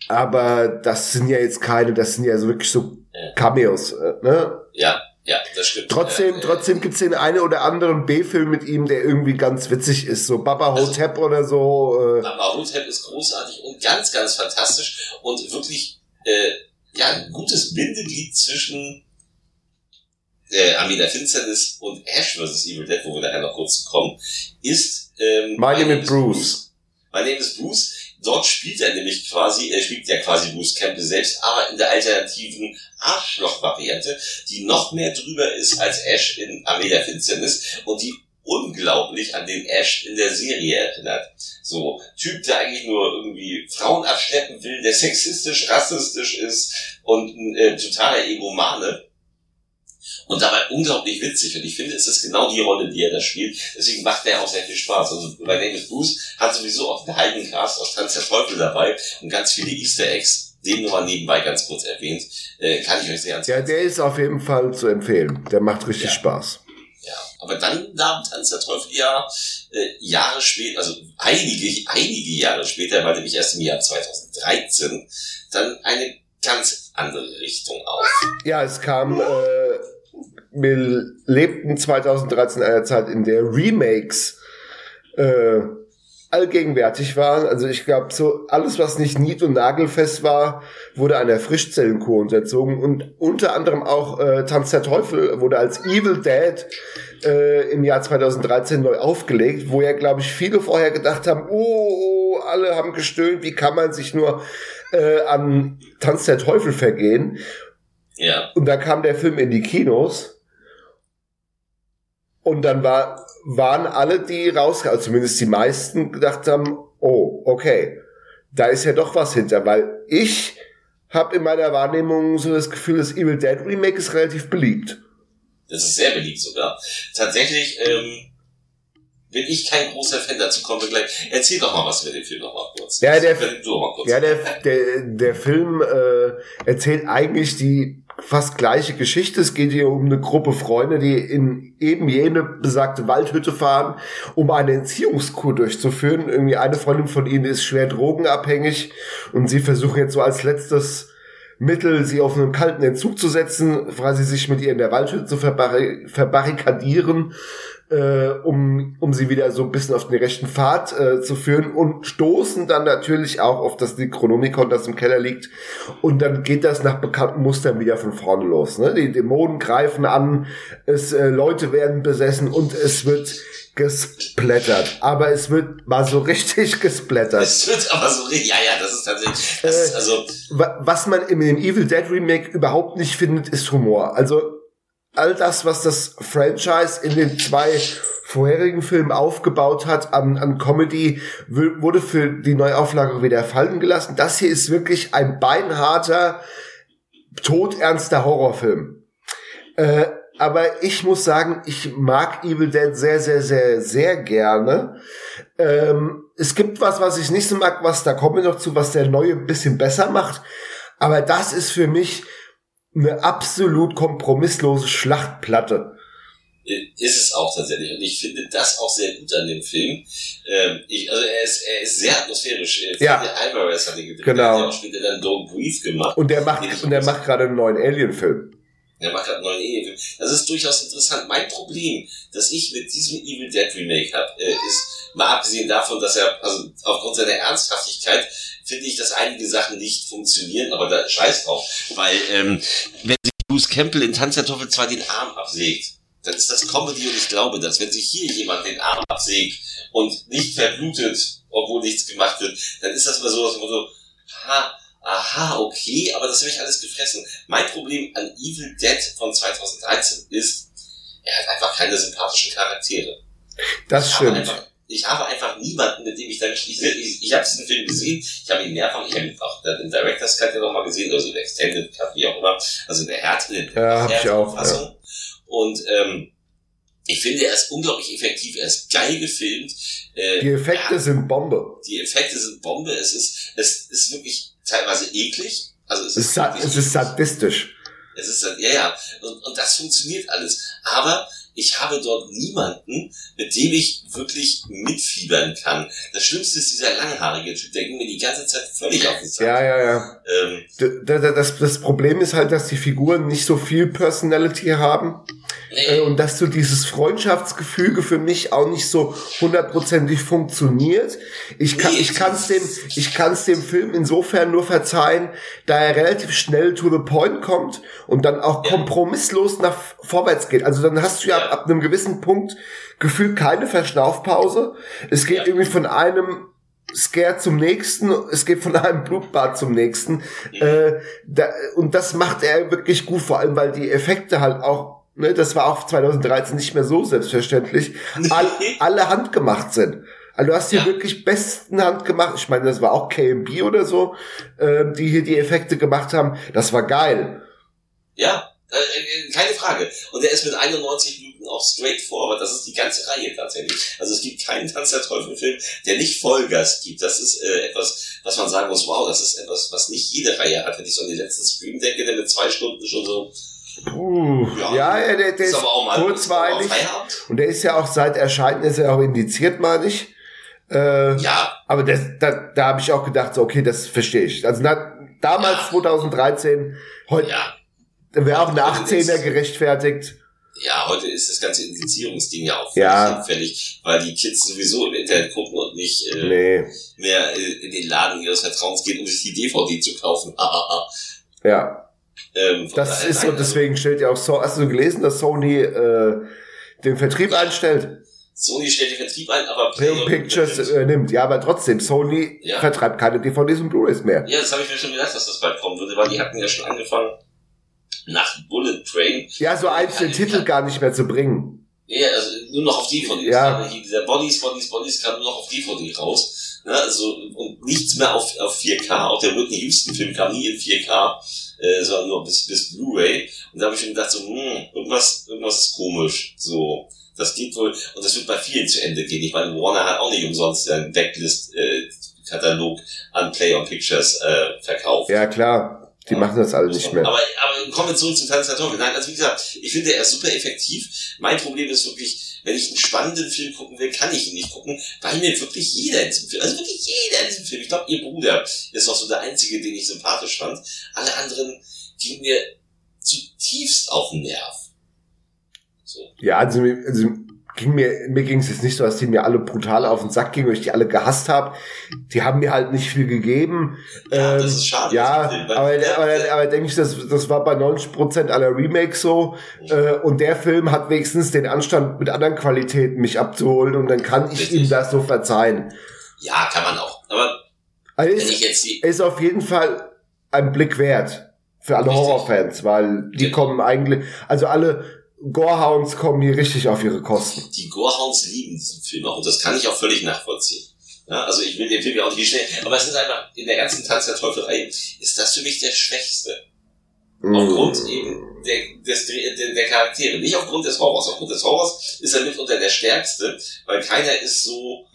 aber das sind ja jetzt keine, das sind ja so wirklich so Cameos, äh, ne? Ja, ja, das stimmt. Trotzdem, Äh, trotzdem gibt's den einen oder anderen B-Film mit ihm, der irgendwie ganz witzig ist, so Baba Also- Hotep oder so. Äh, Aber Hotep ist großartig und ganz, ganz fantastisch und wirklich äh, ja ein gutes Bindeglied zwischen äh, Armee der Finsternis und Ash vs. Evil Dead, wo wir nachher noch kurz kommen, ist ähm, My Name is Bruce. My Name is Bruce. Dort spielt er nämlich quasi, er spielt ja quasi Bruce Campbell selbst, aber in der alternativen Arschloch-Variante, die noch mehr drüber ist als Ash in Armee Finsternis und die unglaublich an den Ash in der Serie erinnert. So, Typ, der eigentlich nur irgendwie Frauen abschleppen will, der sexistisch, rassistisch ist und ein äh, totaler Egomane. Und dabei unglaublich witzig. Und ich finde, es ist genau die Rolle, die er da spielt. Deswegen macht er auch sehr viel Spaß. Also bei Name is Bruce hat sowieso auch den heiligen Cast aus Tanz der Teufel dabei und ganz viele Easter Eggs. Den nur mal nebenbei ganz kurz erwähnt. Äh, kann ich euch sehr ans Ja, der ist auf jeden Fall zu empfehlen. Der macht richtig Ja. Spaß. Ja, aber dann nahm Tanz der Teufel ja äh, Jahre später, also einige, einige Jahre später, weil nämlich erst im Jahr 2013, dann eine ganz andere Richtung auf. Ja, es kam, äh, wir lebten 2013 in einer Zeit, in der Remakes äh, allgegenwärtig waren. Also ich glaube, so alles, was nicht nied- und nagelfest war, wurde einer Frischzellenkur unterzogen. Und unter anderem auch äh, Tanz der Teufel wurde als Evil Dead äh, im Jahr 2013 neu aufgelegt, wo ja, glaube ich, viele vorher gedacht haben, oh, oh, alle haben gestöhnt, wie kann man sich nur äh, an Tanz der Teufel vergehen? Ja. Und dann kam der Film in die Kinos. Und dann war, waren alle, die raus, also zumindest die meisten, gedacht haben, oh, okay, da ist ja doch was hinter, weil ich habe in meiner Wahrnehmung so das Gefühl, das Evil Dead Remake ist relativ beliebt. Das ist sehr beliebt sogar. Tatsächlich ähm, bin ich kein großer Fan, dazu kommen wir gleich. Erzähl doch mal was über den Film noch mal kurz. Ja, der- Du mal kurz. Ja, der, der, der Film äh, erzählt eigentlich die fast gleiche Geschichte. Es geht hier um eine Gruppe Freunde, die in eben jene besagte Waldhütte fahren, um eine Entziehungskur durchzuführen. Irgendwie eine Freundin von ihnen ist schwer drogenabhängig und sie versuchen jetzt so als letztes Mittel, sie auf einen kalten Entzug zu setzen, quasi sich mit ihr in der Waldhütte zu verbarri verbarrikadieren, äh, um, um sie wieder so ein bisschen auf den rechten Pfad äh, zu führen und stoßen dann natürlich auch auf das Necronomicon, das im Keller liegt. Und dann geht das nach bekannten Mustern wieder von vorne los. Ne? Die Dämonen greifen an, es, äh, Leute werden besessen und es wird gesplättert. Aber es wird mal so richtig gesplättert. Es wird aber so, richtig- ja, ja, das ist tatsächlich, das Äh, ist also, Wa- Was man im im Evil Dead Remake überhaupt nicht findet, ist Humor. Also all das, was das Franchise in den zwei vorherigen Filmen aufgebaut hat an, an Comedy, wurde für die Neuauflage wieder fallen gelassen. Das hier ist wirklich ein beinharter, todernster Horrorfilm. Äh, aber ich muss sagen, ich mag Evil Dead sehr, sehr, sehr, sehr gerne. Ähm, es gibt was, was ich nicht so mag, was da kommen wir noch zu, was der neue ein bisschen besser macht. Aber das ist für mich eine absolut kompromisslose Schlachtplatte. ist es auch tatsächlich. Und ich finde das auch sehr gut an dem Film. Ähm, ich, also er ist, er ist sehr atmosphärisch. Ja. Alvarez hat ihn gedreht. Genau. Der hat ja auch später dann Don't Breathe gemacht. Und der macht, und der macht gerade einen neuen Alien-Film. Der macht gerade einen neuen Alien-Film. Das ist durchaus interessant. Mein Problem, das ich mit diesem Evil Dead Remake habe, äh, ist, mal abgesehen davon, dass er, also aufgrund seiner Ernsthaftigkeit, finde ich, dass einige Sachen nicht funktionieren, aber da scheiß drauf. Weil, ähm, wenn sich Bruce Campbell in Tanz der Teufel zwar den Arm absägt, dann ist das Comedy und ich glaube das. Wenn sich hier jemand den Arm absägt und nicht verblutet, obwohl nichts gemacht wird, dann ist das mal so aus dem Motto, ha, aha, okay, aber das habe ich alles gefressen. Mein Problem an Evil Dead von 2013 ist, er hat einfach keine sympathischen Charaktere. Das habe stimmt. einfach, ich habe einfach niemanden, mit dem ich dann, ich, ich, ich habe diesen Film gesehen, ich habe ihn mehrfach, ich habe ihn auch den Director's Cut ja nochmal gesehen, also den Extended Cut, wie auch immer, also in der Härte, in der Ja, hab ich auch, Fassung. Und ähm, ich finde, er ist unglaublich effektiv, er ist geil gefilmt. Äh, Die Effekte ja, sind Bombe. die Effekte sind Bombe, es ist, es ist wirklich teilweise eklig. Also es Es ist, es ist sadistisch. es ist ja, ja, und, und das funktioniert alles. Aber ich habe dort niemanden, mit dem ich wirklich mitfiebern kann. Das Schlimmste ist dieser langhaarige Typ, der ging mir die ganze Zeit völlig auf den Sack. Ja, ja, ja. Ähm, D- d- Das, das Problem ist halt, dass die Figuren nicht so viel Personality haben. nee, Äh, und dass so dieses Freundschaftsgefüge für mich auch nicht so hundertprozentig funktioniert. Ich kann, Nee, ich kann's dem, ich kann's dem Film insofern nur verzeihen, da er relativ schnell to the point kommt und dann auch kompromisslos nach vorwärts geht. Also dann hast du ja, Ja. Ab einem gewissen Punkt gefühlt keine Verschnaufpause. Es geht Ja. irgendwie von einem Scare zum nächsten, es geht von einem Blutbad zum nächsten. Äh, da, und das macht er wirklich gut, vor allem weil die Effekte halt auch, ne, das war auch 2013 nicht mehr so selbstverständlich, all, alle handgemacht sind. Also du hast hier Ja. wirklich besten handgemacht. Ich meine, das war auch KMB oder so, äh, die hier die Effekte gemacht haben. Das war geil. ja, äh, äh, keine Frage. Und er ist mit 91 Minuten auch straightforward. Das ist die ganze Reihe tatsächlich. Also es gibt keinen Tanz der Teufel-Film, der nicht Vollgas gibt. Das ist äh, etwas, was man sagen muss, wow, das ist etwas, was nicht jede Reihe hat. Wenn ich so an den letzten Scream denke, der mit zwei Stunden schon so, Puh. Ja. Ja, der, der ist ist kurzweilig. Und der ist ja auch seit Erscheinen ist er auch indiziert, meine ich. Äh, Ja, Aber das, da, da habe ich auch gedacht, so, okay, das verstehe ich. Also na, damals Ja. 2013, heute ja. wäre auch eine Also das- 18er gerechtfertigt. Ja, heute ist das ganze Indizierungsding ja auch Ja. hinfällig, weil die Kids sowieso im Internet gucken und nicht äh, Nee, mehr äh, in den Laden ihres Vertrauens gehen, um sich die DVD zu kaufen. ja. ähm, Das daher, ist nein, und deswegen stellt ja auch so, hast du gelesen, dass Sony äh, den Vertrieb einstellt? Sony stellt den Vertrieb ein, aber Film Pictures äh, nimmt. Ja, aber trotzdem, Sony Ja. vertreibt keine DVDs und Blu-rays mehr. Ja, das habe ich mir schon gedacht, dass das bald kommen würde, weil die hatten ja schon angefangen nach Bullet Train. Ja, so einzelne Titel gar nicht mehr zu bringen. Ja, also nur noch auf DVD. Ja. Ja. Hier, dieser Bodies, Bodies, Bodies kam nur noch auf DVD raus. Ne? Also, und nichts mehr auf, auf 4K. Auch der Whitney Houston-Film kam nie in 4K, äh, sondern nur bis, bis Blu-ray. Und da habe ich schon gedacht, so, hm, irgendwas, irgendwas ist komisch. So, das geht wohl, und das wird bei vielen zu Ende gehen. Ich meine, Warner hat auch nicht umsonst einen Backlist-Katalog an Play on Pictures äh, verkauft. Ja, klar. Die machen das alle nicht mehr. Aber, aber kommen wir zurück zu Tanz der Teufel. Nein, also wie gesagt, ich finde, er ist super effektiv. Mein Problem ist wirklich, wenn ich einen spannenden Film gucken will, kann ich ihn nicht gucken, weil mir wirklich jeder in diesem Film, also wirklich jeder in diesem Film, ich glaube, ihr Bruder ist auch so der Einzige, den ich sympathisch fand. Alle anderen gingen mir zutiefst auf den Nerv. So. Ja, also, also ging mir, mir ging es jetzt nicht so, dass die mir alle brutal auf den Sack gingen, weil ich die alle gehasst habe. Die haben mir halt nicht viel gegeben. Ja, Ähm, das ist schade. Ja, aber, weil- aber, aber denke ich, das, das war bei 90% aller Remakes so. Äh, und der Film hat wenigstens den Anstand, mit anderen Qualitäten mich abzuholen und dann kann ich Richtig. ihm das so verzeihen. ja, kann man auch. Aber Also ist, ich jetzt die, ist auf jeden Fall ein Blick wert für alle. Horrorfans, weil die Genau. kommen eigentlich, also alle Gorehounds kommen hier richtig auf ihre Kosten. die Gorehounds lieben diesen Film auch und das kann ich auch völlig nachvollziehen. Ja, also ich will den Film ja auch nicht schnell, aber es ist einfach, in der ganzen Tanz der Teufel-Reihe ist das für mich der Schwächste. Aufgrund Mm. eben der, des, der, der Charaktere. Nicht aufgrund des Horrors. Aufgrund des Horrors ist er mitunter der Stärkste, weil keiner ist so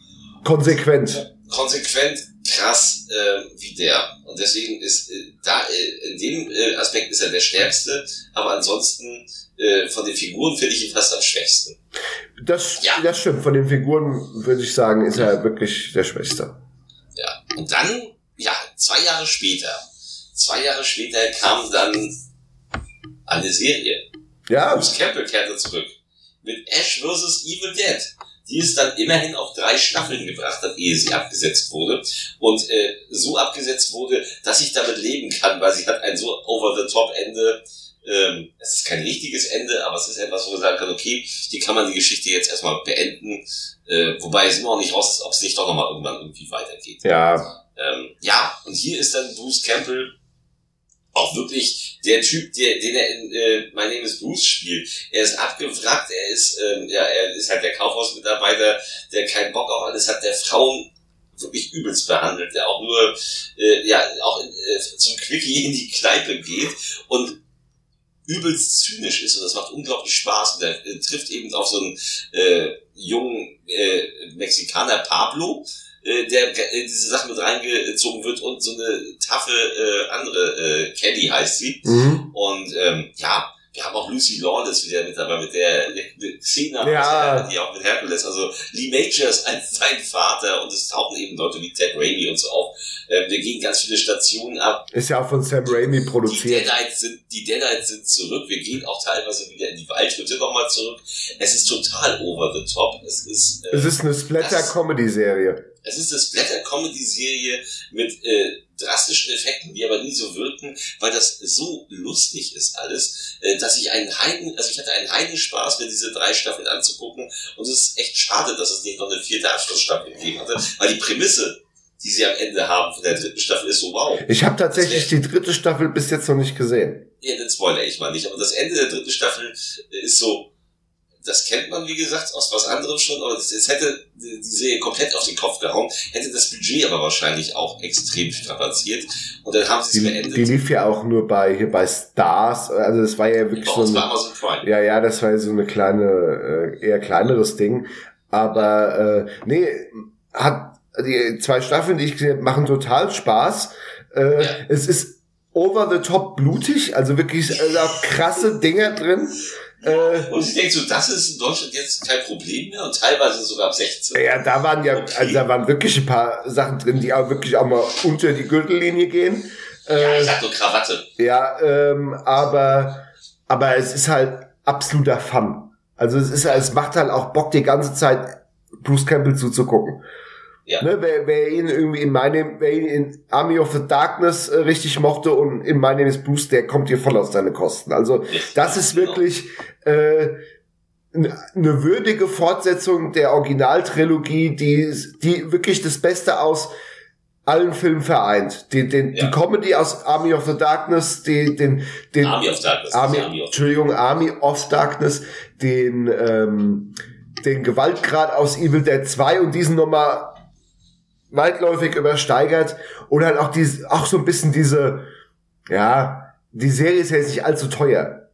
Konsequent. konsequent krass äh, wie der. Und deswegen ist äh, da äh, in dem äh, Aspekt ist er der Stärkste, aber ansonsten äh, von den Figuren finde ich ihn fast am schwächsten. Das, Ja. das stimmt. Von den Figuren würde ich sagen, ist er wirklich der Schwächste. Ja. Und dann, ja, zwei Jahre später, zwei Jahre später kam dann eine Serie. Ja, Bruce Campbell kehrte zurück. Mit Ash vs. Evil Dead. Die es dann immerhin auf drei Staffeln gebracht hat, ehe sie abgesetzt wurde. Und äh, so abgesetzt wurde, dass ich damit leben kann, weil sie hat ein so over-the-top-Ende. Ähm, es ist kein richtiges Ende, aber es ist etwas, wo man sagen kann, okay, hier kann man die Geschichte jetzt erstmal beenden. Äh, wobei es immer noch nicht raus ist, ob es nicht doch nochmal irgendwann irgendwie weitergeht. ja. Ähm, ja, und hier ist dann Bruce Campbell auch wirklich der Typ, der, den er in äh, My Name is Bruce spielt. Er ist abgewrackt, er ist, ähm, ja, er ist halt der Kaufhausmitarbeiter, der keinen Bock auf alles hat, der Frauen wirklich übelst behandelt, der auch nur, äh, ja, auch in, äh, zum Quickie in die Kneipe geht und übelst zynisch ist und das macht unglaublich Spaß und er äh, trifft eben auf so einen äh, jungen äh, Mexikaner Pablo, äh, der äh, diese Sachen mit reingezogen wird und so eine taffe äh, andere äh, Kelly heißt sie Mhm. und ähm, ja wir haben auch Lucy Lawless wieder mit dabei, mit der, der Xena, Ja. die auch mit Hercules, also Lee Majors als sein Vater und es tauchen eben Leute wie Ted Raimi und so auf. Ähm, wir gehen ganz viele Stationen ab, Ist ja auch von Sam Raimi die produziert. Deadites sind, die Deadites sind zurück. Wir gehen auch teilweise wieder in die Waldhütte nochmal zurück. Es ist total over the top. Es ist, äh, Es ist eine Splatter-Comedy-Serie. Es ist eine Splatter-Comedy-Serie mit äh, drastischen Effekten, die aber nie so wirken, weil das so lustig ist alles, äh, dass ich einen Heiden, also ich hatte einen Heidenspaß, mir diese drei Staffeln anzugucken. Und es ist echt schade, dass es nicht noch eine vierte Abschlussstaffel gegeben hatte, weil die Prämisse, die sie am Ende haben von der dritten Staffel, ist so wow. Ich habe tatsächlich die dritte Staffel bis jetzt noch nicht gesehen. Ja, den spoiler ich mal nicht. Aber das Ende der dritten Staffel ist so, das kennt man, wie gesagt, aus was anderem schon, aber es hätte die Serie komplett auf den Kopf gehauen, hätte das Budget aber wahrscheinlich auch extrem strapaziert. Und dann haben sie es beendet. die lief ja auch nur bei hier bei Stars. Also das war ja bei wirklich so bei Amazon Prime. ja ja, das war ja so eine kleine äh, eher kleineres Ding. Aber äh, nee, hat die zwei Staffeln, die ich gesehen habe, machen total Spaß. Äh, Ja. Es ist over the top blutig, also wirklich da krasse Dinger drin. Äh, Und ich denke so, das ist in Deutschland jetzt kein Problem mehr und teilweise sogar ab 16. Ja, da waren ja, Okay. also da waren wirklich ein paar Sachen drin, die auch wirklich auch mal unter die Gürtellinie gehen. Ja, Äh, ich sag nur Krawatte. ja, ähm, aber, aber es ist halt absoluter Fun. Also es ist, es macht halt auch Bock, die ganze Zeit Bruce Campbell zuzugucken. Ja. Ne, wer, wer ihn irgendwie in meinem, wer ihn in Army of the Darkness äh, richtig mochte und in My Name is Bruce, der kommt hier voll auf seine Kosten. Also Richtig, das ist genau. wirklich äh, eine würdige Fortsetzung der Originaltrilogie, die, die wirklich das Beste aus allen Filmen vereint. Die, den, Ja. die Comedy aus Army of the Darkness, die, den, den Army of Darkness. Army, Army of Entschuldigung, Army of Darkness, den, ähm, den Gewaltgrad aus Evil Dead 2 und diesen nochmal weitläufig übersteigert und halt auch diese, auch so ein bisschen diese, ja, die Serie ist ja jetzt nicht allzu teuer.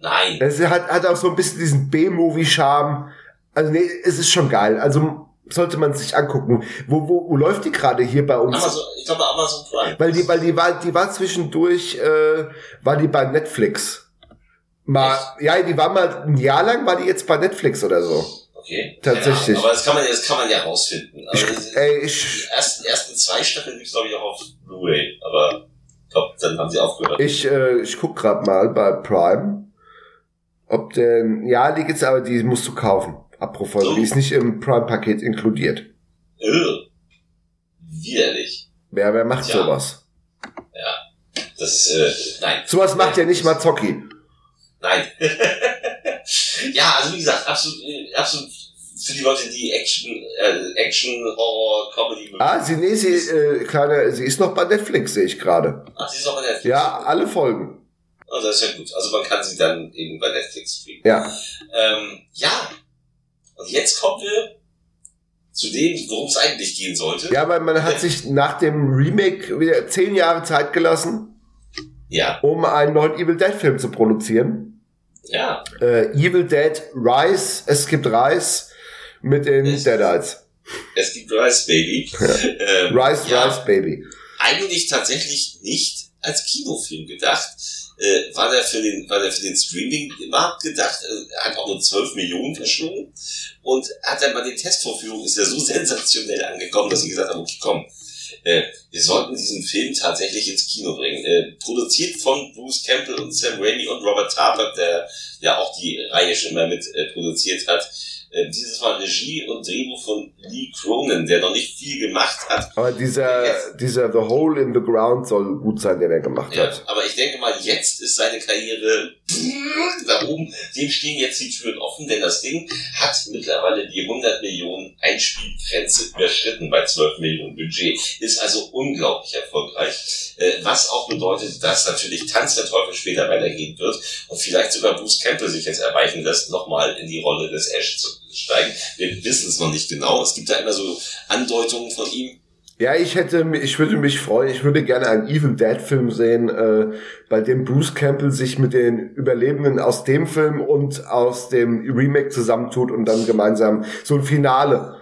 Nein. Es hat, hat auch so ein bisschen diesen B-Movie-Charme. Also nee, es ist schon geil. Also sollte man sich angucken. Wo, wo, wo läuft die gerade hier bei uns? Amazon, ich glaube Amazon Prime. Weil die, weil die war, die war zwischendurch, äh, war die bei Netflix. Mal, ja, die war mal ein Jahr lang, war die jetzt bei Netflix oder so. Okay. Tatsächlich. Ja, aber das kann man, das kann man ja rausfinden. Also, Ich, es- ey, die ich, ersten, ersten zwei Staffeln gibt's glaube ich auch auf Blu-ray, aber ich glaube, dann haben sie aufgehört. ich, äh, ich guck grad mal bei Prime, ob denn, ja, die gibt's, aber die musst du kaufen. Apropos, So. die ist nicht im Prime-Paket inkludiert. Irr. Widerlich. Wer, wer macht Tja. sowas? Das ist, äh, nein. Sowas macht ja nicht mal Zocki. Nein. ja, also wie gesagt, absolut, äh, absolut für die Leute, die Action, äh, Action, Horror, Comedy. Ah, sie, nee, sie, äh, kleine, sie ist noch bei Netflix, sehe ich gerade. Ach, sie ist auch bei Netflix. Ja, alle Folgen. Oh, das ist ja gut. Also man kann sie dann eben bei Netflix streamen. Ja. Ähm, ja. Und jetzt kommen wir zu dem, worum es eigentlich gehen sollte. Ja, weil man hat sich nach dem Remake wieder zehn Jahre Zeit gelassen, Ja. um einen neuen Evil Dead Film zu produzieren. Ja. Äh, Evil Dead Rise, es gibt Rise mit den Es- Deadites. Es gibt Rise Baby. Ähm, Rise, ja, Rise Baby. Eigentlich tatsächlich nicht als Kinofilm gedacht. Äh, war der für den, war der für den Streaming-Markt gedacht, äh, hat auch nur 12 Millionen verschlungen und hat dann bei den Testvorführungen ist er so sensationell angekommen, dass sie gesagt haben, okay, komm, äh, wir sollten diesen Film tatsächlich ins Kino bringen. Äh, produziert von Bruce Campbell und Sam Raimi und Robert Tarbuck, der ja auch die Reihe schon mal mit äh, produziert hat. Äh, dieses Mal Regie und Drehbuch von Lee Cronin, der noch nicht viel gemacht hat, Aber dieser, dieser The Hole in the Ground soll gut sein, den er gemacht Ja, hat. aber ich denke mal, jetzt ist seine Karriere da oben. Dem stehen jetzt die Türen offen, denn das Ding hat mittlerweile die 100 Millionen Einspielgrenze überschritten bei 12 Millionen Budget. Ist also unglaublich erfolgreich. Äh, was auch bedeutet, dass natürlich Tanz der Teufel später weitergehen wird und vielleicht sogar Bruce Campbell sich jetzt erweichen lässt, nochmal in die Rolle des Ash zu steigen. Wir wissen es noch nicht genau. Es gibt da immer so Andeutungen von ihm. Ja, ich hätte, ich würde mich freuen, ich würde gerne einen Evil Dead Film sehen, äh, bei dem Bruce Campbell sich mit den Überlebenden aus dem Film und aus dem Remake zusammentut und dann gemeinsam so ein Finale.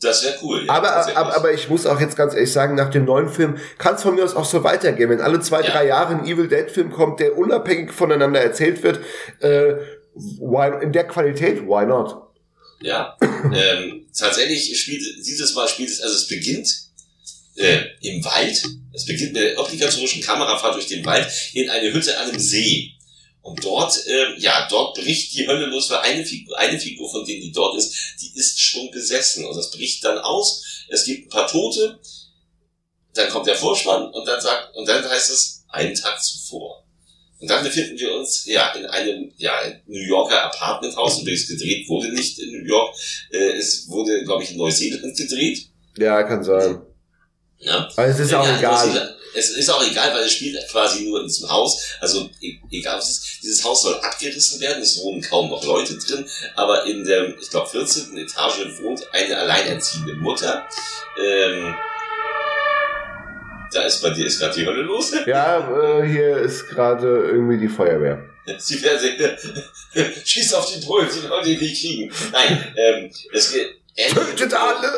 Das wäre cool. ja, Aber, aber, aber ich muss auch jetzt ganz ehrlich sagen, nach dem neuen Film kann es von mir aus auch so weitergehen. Wenn alle zwei, Ja. drei Jahre ein Evil Dead Film kommt, der unabhängig voneinander erzählt wird, äh, why, in der Qualität, why not? Ja, ähm, tatsächlich spielt dieses Mal spielt es, also es beginnt äh, im Wald. Es beginnt mit der obligatorischen Kamerafahrt durch den Wald in eine Hütte an einem See. Und dort, ähm, ja, dort bricht die Hölle los, weil eine Figur, eine Figur von denen, die dort ist, die ist schon besessen. Und das bricht dann aus. Es gibt ein paar Tote. Dann kommt der Vorspann und dann sagt, und dann heißt es, einen Tag zuvor. Und dann befinden wir uns ja in einem ja, New Yorker Apartmenthaus. Übrigens gedreht wurde nicht in New York. Äh, es wurde, glaube ich, in Neuseeland gedreht. Ja, kann sein. Ja. Aber es ist auch Ja, egal. Es ist auch egal, weil es spielt quasi nur in diesem Haus. Also e- egal, was ist. Dieses Haus soll abgerissen werden. Es wohnen kaum noch Leute drin. Aber in der, ich glaube, 14. Etage wohnt eine alleinerziehende Mutter. Ähm, da ist bei dir ist gerade die Hölle los. Ja, äh, hier ist gerade irgendwie die Feuerwehr. Sie werden schießt auf die Leute, die nicht kriegen. Nein, ähm, es geht. Tötet alle!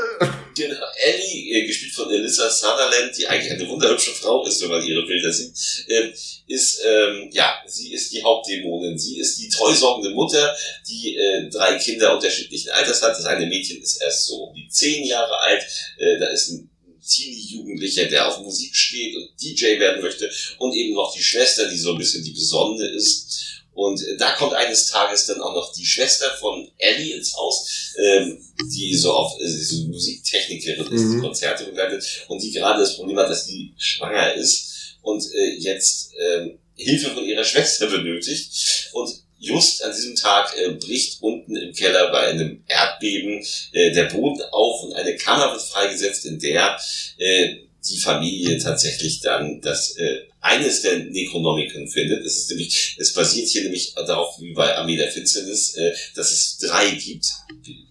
Genau, Ellie, äh, gespielt von Alyssa Sutherland, die eigentlich eine wunderhübsche Frau ist, wenn man ihre Bilder sieht, ähm, ist, ähm, ja, sie ist die Hauptdämonin. Sie ist die treusorgende Mutter, die äh, drei Kinder unterschiedlichen Alters hat. Das eine Mädchen ist erst so um die zehn Jahre alt. Äh, da ist ein Teenie-Jugendlicher, der auf Musik steht und DJ werden möchte. Und eben noch die Schwester, die so ein bisschen die Besonnene ist. Und äh, da kommt eines Tages dann auch noch die Schwester von Ellie ins Haus, ähm, die so auf äh, so Musiktechnikerin ist, Mhm. Konzerte begleitet und die gerade das Problem hat, dass die schwanger ist und äh, jetzt ähm, Hilfe von ihrer Schwester benötigt. Und just an diesem Tag äh, bricht unten im Keller bei einem Erdbeben äh, der Boden auf und eine Kammer wird freigesetzt, in der äh, die Familie tatsächlich dann das äh, eines der Necronomicon findet. Es ist nämlich, es basiert hier nämlich darauf, wie bei Armee der Finsternis, äh, dass es drei gibt.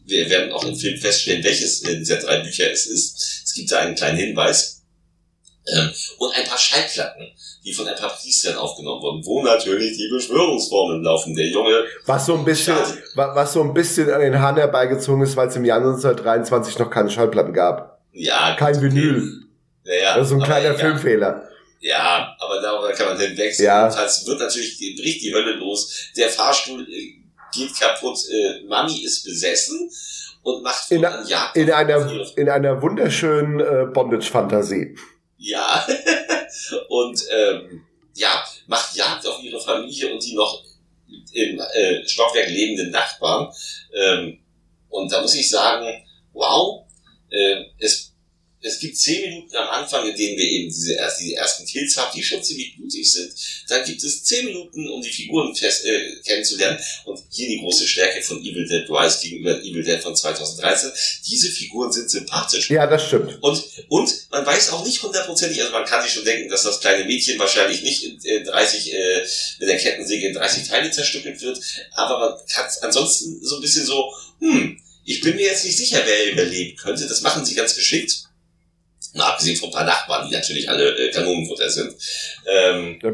Wir werden auch im Film feststellen, welches äh, dieser drei Bücher es ist. Es gibt da einen kleinen Hinweis. Ähm, und ein paar Schallplatten, die von ein paar Priestern aufgenommen wurden, wo natürlich die Beschwörungsformeln laufen. Der Junge, Was so ein bisschen, Schade. wa- was so ein bisschen an den Hahn herbeigezogen ist, weil es im Jahr 1923 noch keine Schallplatten gab. ja, Kein Vinyl. Naja, Das ist so ein kleiner egal. Filmfehler. Ja, aber darüber kann man hinwechseln. Ja. Jedenfalls wird natürlich, bricht die Hölle los. Der Fahrstuhl äh, geht kaputt. Äh, Mami ist besessen und macht In, fortan Jagd in, einer, in einer wunderschönen äh, Bondage-Fantasie. Ja. und ähm, ja, macht Jagd auf ihre Familie und die noch im äh, Stockwerk lebenden Nachbarn. Ähm, und da muss ich sagen, wow, äh, es, es gibt zehn Minuten am Anfang, in denen wir eben diese, erst, diese ersten Kills haben, die schon ziemlich blutig sind. Dann gibt es zehn Minuten, um die Figuren fest, äh, kennenzulernen. Und hier die große Stärke von Evil Dead Rise gegenüber Evil Dead von 2013. Diese Figuren sind sympathisch. Ja, das stimmt. Und, und man weiß auch nicht hundertprozentig, also man kann sich schon denken, dass das kleine Mädchen wahrscheinlich nicht in, in 30, äh, mit der Kettensäge in 30 Teile zerstückelt wird, aber man kann ansonsten so ein bisschen so, hm, ich bin mir jetzt nicht sicher, wer überleben könnte. Das machen sie ganz geschickt. Mal abgesehen von ein paar Nachbarn, die natürlich alle äh, Kanonenfutter sind. Ähm, Der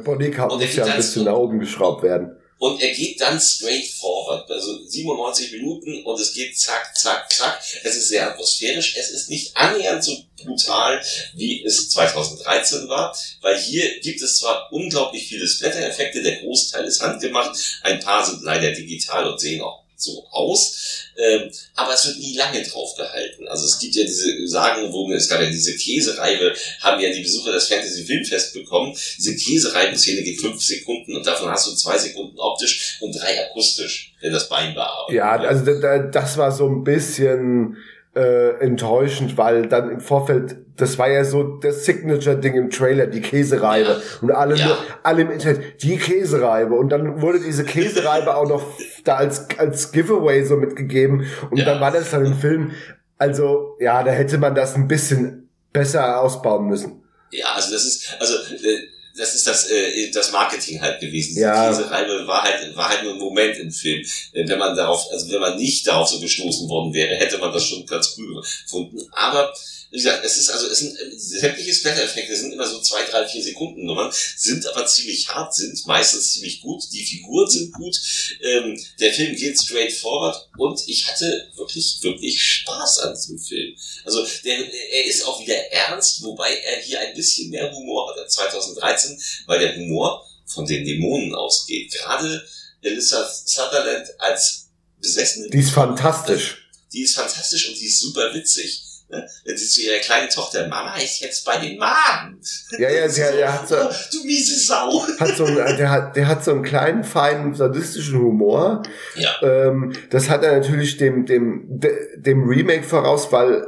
er muss ja ein bisschen nach oben geschraubt werden. Und er geht dann straight forward, also 97 Minuten und es geht zack, zack, zack. Es ist sehr atmosphärisch, es ist nicht annähernd so brutal, wie es 2013 war, weil hier gibt es zwar unglaublich viele Splatter-Effekte, der Großteil ist handgemacht, ein paar sind leider digital und sehen auch so aus, ähm, aber es wird nie lange drauf gehalten. Also es gibt ja diese Sagenwogen, es gab ja diese Käsereibe, haben ja die Besucher des Fantasy Filmfest bekommen. Diese Käsereiben-Szene geht fünf Sekunden und davon hast du zwei Sekunden optisch und drei akustisch, wenn das Bein war. Ja, also da, da, das war so ein bisschen äh, enttäuschend, weil dann im Vorfeld, das war ja so das Signature-Ding im Trailer, die Käsereibe. Ja. Und alle, Ja. nur, alle im Internet, die Käsereibe. Und dann wurde diese Käsereibe auch noch da als, als Giveaway so mitgegeben. Und Ja. dann war das dann im Film. Also, ja, da hätte man das ein bisschen besser ausbauen müssen. Ja, also das ist, also äh, das ist das, äh, das Marketing halt gewesen. Diese Ja. Käsereibe war halt, war halt nur ein Moment im Film. Äh, Wenn man darauf, also wenn man nicht darauf so gestoßen worden wäre, hätte man das schon ganz cool gefunden. Aber wie gesagt, es ist also, es sind äh, sämtliche Splatter-Effekte sind immer so zwei, drei, vier Sekunden Nummern, sind aber ziemlich hart, sind meistens ziemlich gut, die Figuren sind gut, ähm, der Film geht straight forward und ich hatte wirklich, wirklich Spaß an diesem Film. Also der, er ist auch wieder ernst, wobei er hier ein bisschen mehr Humor hat als 2013, weil der Humor von den Dämonen ausgeht. Gerade Elizabeth Sutherland als besessene Die ist fantastisch. die ist fantastisch und die ist super witzig. Ne? Wenn sie zu ihrer kleinen Tochter, Mama ist jetzt bei den Magen. Ja, ja, der, der hat so, Oh, du miese Sau. hat so einen, der hat, der hat so einen kleinen, feinen, sadistischen Humor. Ja, Ähm, das hat er natürlich dem, dem, de- dem Remake voraus, weil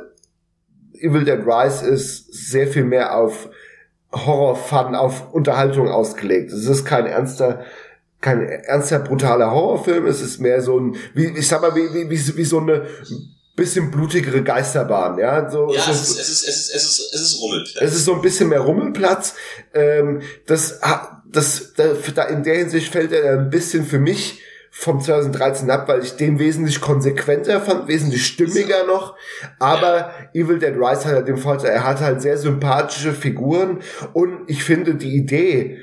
Evil Dead Rise ist sehr viel mehr auf Horror-Fun, auf Unterhaltung ausgelegt. Es ist kein ernster, kein ernster, brutaler Horrorfilm. Es ist mehr so ein, wie, ich sag mal, wie, wie, wie, wie so eine bisschen blutigere Geisterbahn, ja, so. ja so- es, ist, es, ist, es, ist, es ist, es ist Rummelplatz. es ist so ein bisschen mehr Rummelplatz. Ähm, das, das, da, in der Hinsicht fällt er ein bisschen für mich vom 2013 ab, weil ich den wesentlich konsequenter fand, wesentlich stimmiger noch. Aber Evil Dead Rise hat halt den Vorteil, er hat halt sehr sympathische Figuren und ich finde die Idee,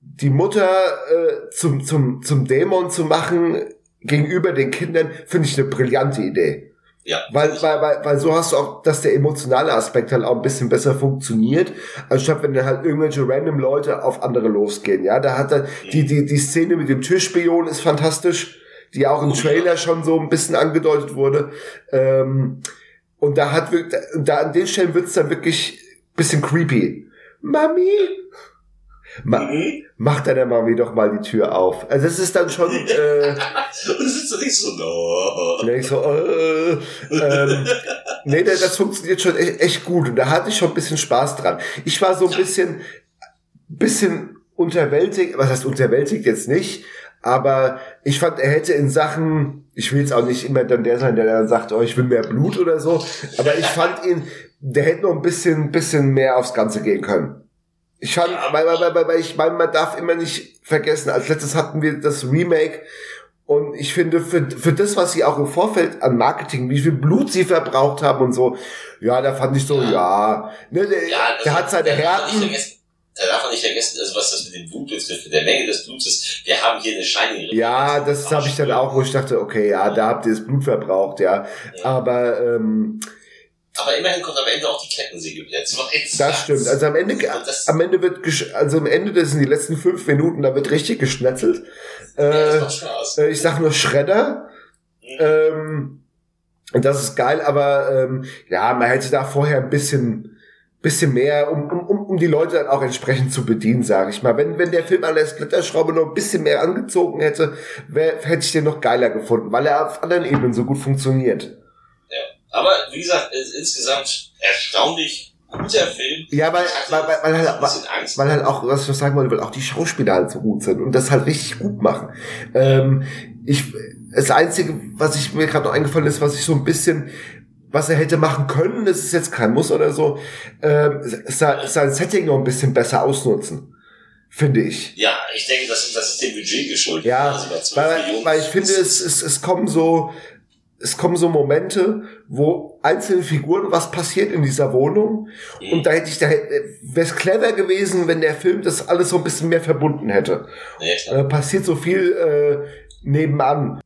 die Mutter äh, zum, zum, zum Dämon zu machen gegenüber den Kindern, finde ich eine brillante Idee. ja, Weil, weil, weil, weil so hast du auch, dass der emotionale Aspekt halt auch ein bisschen besser funktioniert, anstatt wenn dann halt irgendwelche random Leute auf andere losgehen. Ja, da hat er, die, die, die Szene mit dem Türspion ist fantastisch, die auch im Oh. Trailer schon so ein bisschen angedeutet wurde. Ähm, und da hat wirklich, da an den Stellen wird's dann wirklich bisschen creepy. Mami, Ma Mhm. Macht dann mal doch mal die Tür auf. Also es ist dann schon, äh, Und es ist nicht so, no. Dann ich so, äh, ähm, nee, das, das funktioniert schon echt, echt gut. Und da hatte ich schon ein bisschen Spaß dran. Ich war so ein bisschen, bisschen unterwältigt, was heißt unterwältigt jetzt nicht, aber ich fand, er hätte in Sachen, ich will jetzt auch nicht immer dann der sein, der dann sagt, oh, ich will mehr Blut oder so, aber ich fand ihn, der hätte noch ein bisschen, bisschen mehr aufs Ganze gehen können. Ich fand, weil, weil, weil, weil ich meine, man darf immer nicht vergessen, als letztes hatten wir das Remake und ich finde, für, für das, was sie auch im Vorfeld an Marketing, wie viel Blut sie verbraucht haben und so, ja, da fand ich so, ja, ne, der, Ja, der hat seine vergessen- Da darf man nicht vergessen, also was das mit dem Blut betrifft, mit der Menge des Blutes. Wir haben hier eine Shining Ja, das habe ich dann auch, wo ich dachte, okay, ja, da habt ihr das Blut verbraucht, ja. Ja. Aber ähm, Aber immerhin kommt am Ende auch die Kettensäge wieder zurück. das stimmt. Also am Ende, am Ende wird, also am Ende, das sind die letzten fünf Minuten, da wird richtig geschnetzelt. ja, Äh, Spaß. äh, ich sag nur Schredder. Ähm, und das ist geil, aber ähm, ja, man hätte da vorher ein bisschen, bisschen mehr, um, um, um- um die Leute dann auch entsprechend zu bedienen, sage ich mal. Wenn, wenn der Film an der Splitterschraube noch ein bisschen mehr angezogen hätte, wär, hätte ich den noch geiler gefunden, weil er auf anderen Ebenen so gut funktioniert. Aber wie gesagt, insgesamt erstaunlich guter Film. Ja, weil, hatte weil, weil, weil, halt, Angst. weil halt auch, was ich sagen wollte, weil auch die Schauspieler halt so gut sind und das halt richtig gut machen. Ähm, ich, das Einzige, was ich mir gerade noch eingefallen ist, was ich so ein bisschen, was er hätte machen können, das ist jetzt kein Muss oder so, ähm, sein, sein Setting noch ein bisschen besser ausnutzen. Finde ich. Ja, ich denke, das, ist- das ist dem Budget geschuldet. Ja, Also bei 12 weil, weil ich finde, es, es, es kommen so, es kommen so Momente, wo einzelne Figuren was passiert in dieser Wohnung. Und da hätte ich, da wäre es clever gewesen, wenn der Film das alles so ein bisschen mehr verbunden hätte. Ja. Äh, passiert so viel äh, nebenan.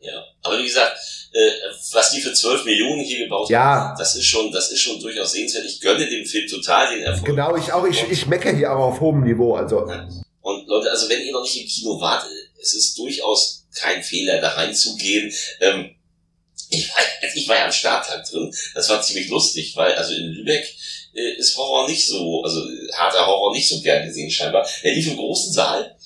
Ja. Aber wie gesagt, äh, was die für 12 Millionen hier gebaut haben, Ja, das ist schon, das ist schon durchaus sehenswert. Ich gönne dem Film total den Erfolg. genau. Ich auch. Ich, ich meckere hier aber auf hohem Niveau. Also Und Leute, also wenn ihr noch nicht im Kino wart, es ist durchaus kein Fehler, da reinzugehen. Ähm, ich, war, ich war ja am Starttag drin. Das war ziemlich lustig, weil also in Lübeck äh, ist Horror nicht so, also äh, harter Horror nicht so gern gesehen scheinbar. Er lief im großen Saal.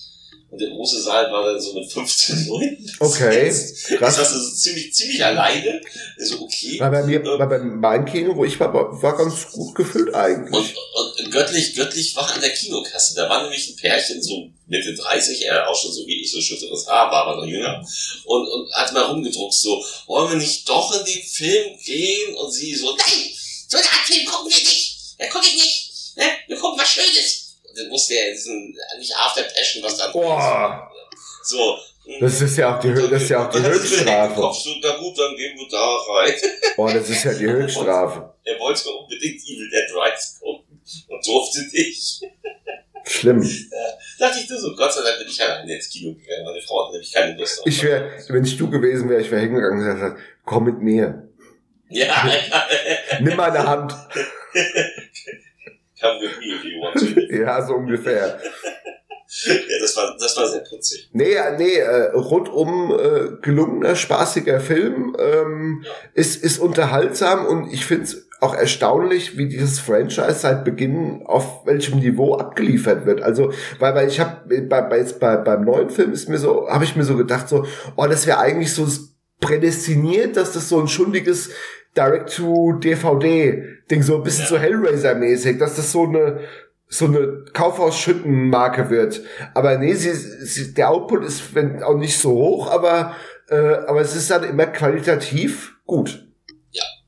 Und der große Saal war dann so mit 15 Leuten. Okay, besetzt. Ich saß also ziemlich, ziemlich alleine. So, okay. weil bei mir, weil bei meinem Kino, wo ich war, war war ganz gut gefüllt eigentlich. Und, und göttlich, göttlich war an der Kinokasse. Da war nämlich ein Pärchen, so Mitte 30, er auch schon so wie ich, so schütteres Haar, war aber noch jünger. Und, und hat mal rumgedruckt, so, wollen wir nicht doch in den Film gehen? Und sie so, nein, so einen Film gucken wir nicht. Ja, guck ich nicht. Ne? Wir gucken was Schönes. Dann musste er diesen, nicht After Passion, was dann Boah. so. Das ist ja auch die, Hö- das ist ja auch die Höchststrafe. So, na gut, dann gehen wir da rein. Boah, das ist ja die Höchststrafe. Er wollte unbedingt Evil Dead Rise gucken und durfte nicht. Schlimm. dachte ich nur so, Gott sei Dank bin ich alleine ins Kino gegangen. Meine Frau hat nämlich keine Lust auf Ich wäre, wenn ich du gewesen wäre, ich wäre hingegangen und gesagt, komm mit mir. Ja, Nimm meine Hand. Come with me if you want to. Ja, so ungefähr. Ja, das war, das war sehr putzig. Nee, nee, äh, rundum äh, gelungener, spaßiger Film, ähm, ist, ist unterhaltsam und ich finde es auch erstaunlich, wie dieses Franchise seit Beginn auf welchem Niveau abgeliefert wird. Also, weil, weil ich habe bei, bei, jetzt bei, beim neuen Film ist mir so, habe ich mir so gedacht, so, oh, das wäre eigentlich so prädestiniert, dass das so ein schundiges Direct-to-DVD-Ding, so ein bisschen Ja. so Hellraiser-mäßig, dass das so eine so eine Kaufhausschütten-Marke wird. Aber nee, sie, sie, der Output ist wenn, auch nicht so hoch, aber, äh, aber es ist dann immer qualitativ gut.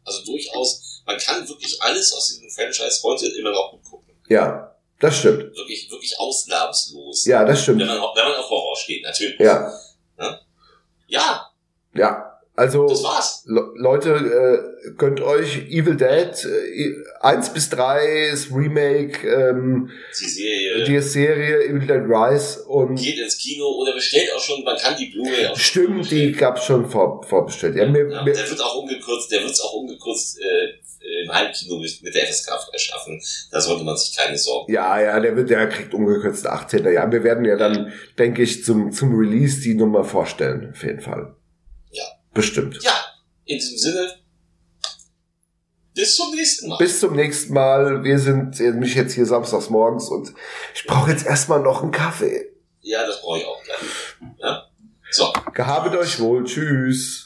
Also durchaus, man kann wirklich alles aus diesem Franchise heute immer noch gut gucken. Ja, das stimmt. Wirklich, wirklich ausnahmslos. Ja, das Wenn stimmt. man, wenn man auf Horror steht, natürlich. Ja, Ja, ja. Also. Le Leute, äh, gönnt euch Evil Dead äh, 1 bis 3, das Remake, ähm, Die Serie die Serie Evil Dead Rise und geht ins Kino oder bestellt auch schon, man kann die Blu-ray auch schon stimmt, die gab's schon vor, vorbestellt. Ja, mir, Ja, mir, der wird auch ungekürzt, der wird's auch ungekürzt äh, im Heimkino mit, mit der FSK erschaffen. Da sollte man sich keine Sorgen. Ja, ja, der wird, der kriegt umgekürzt 18. Ja, wir werden ja dann, denke ich, zum, zum Release die Nummer vorstellen, auf jeden Fall. Bestimmt. Ja, in diesem Sinne, Bis zum nächsten Mal. Bis zum nächsten Mal. Wir sind mich jetzt hier samstags morgens und ich brauche jetzt erstmal noch einen Kaffee. ja, das brauche ich auch gleich. Ja? So. Gehabet euch wohl. Tschüss.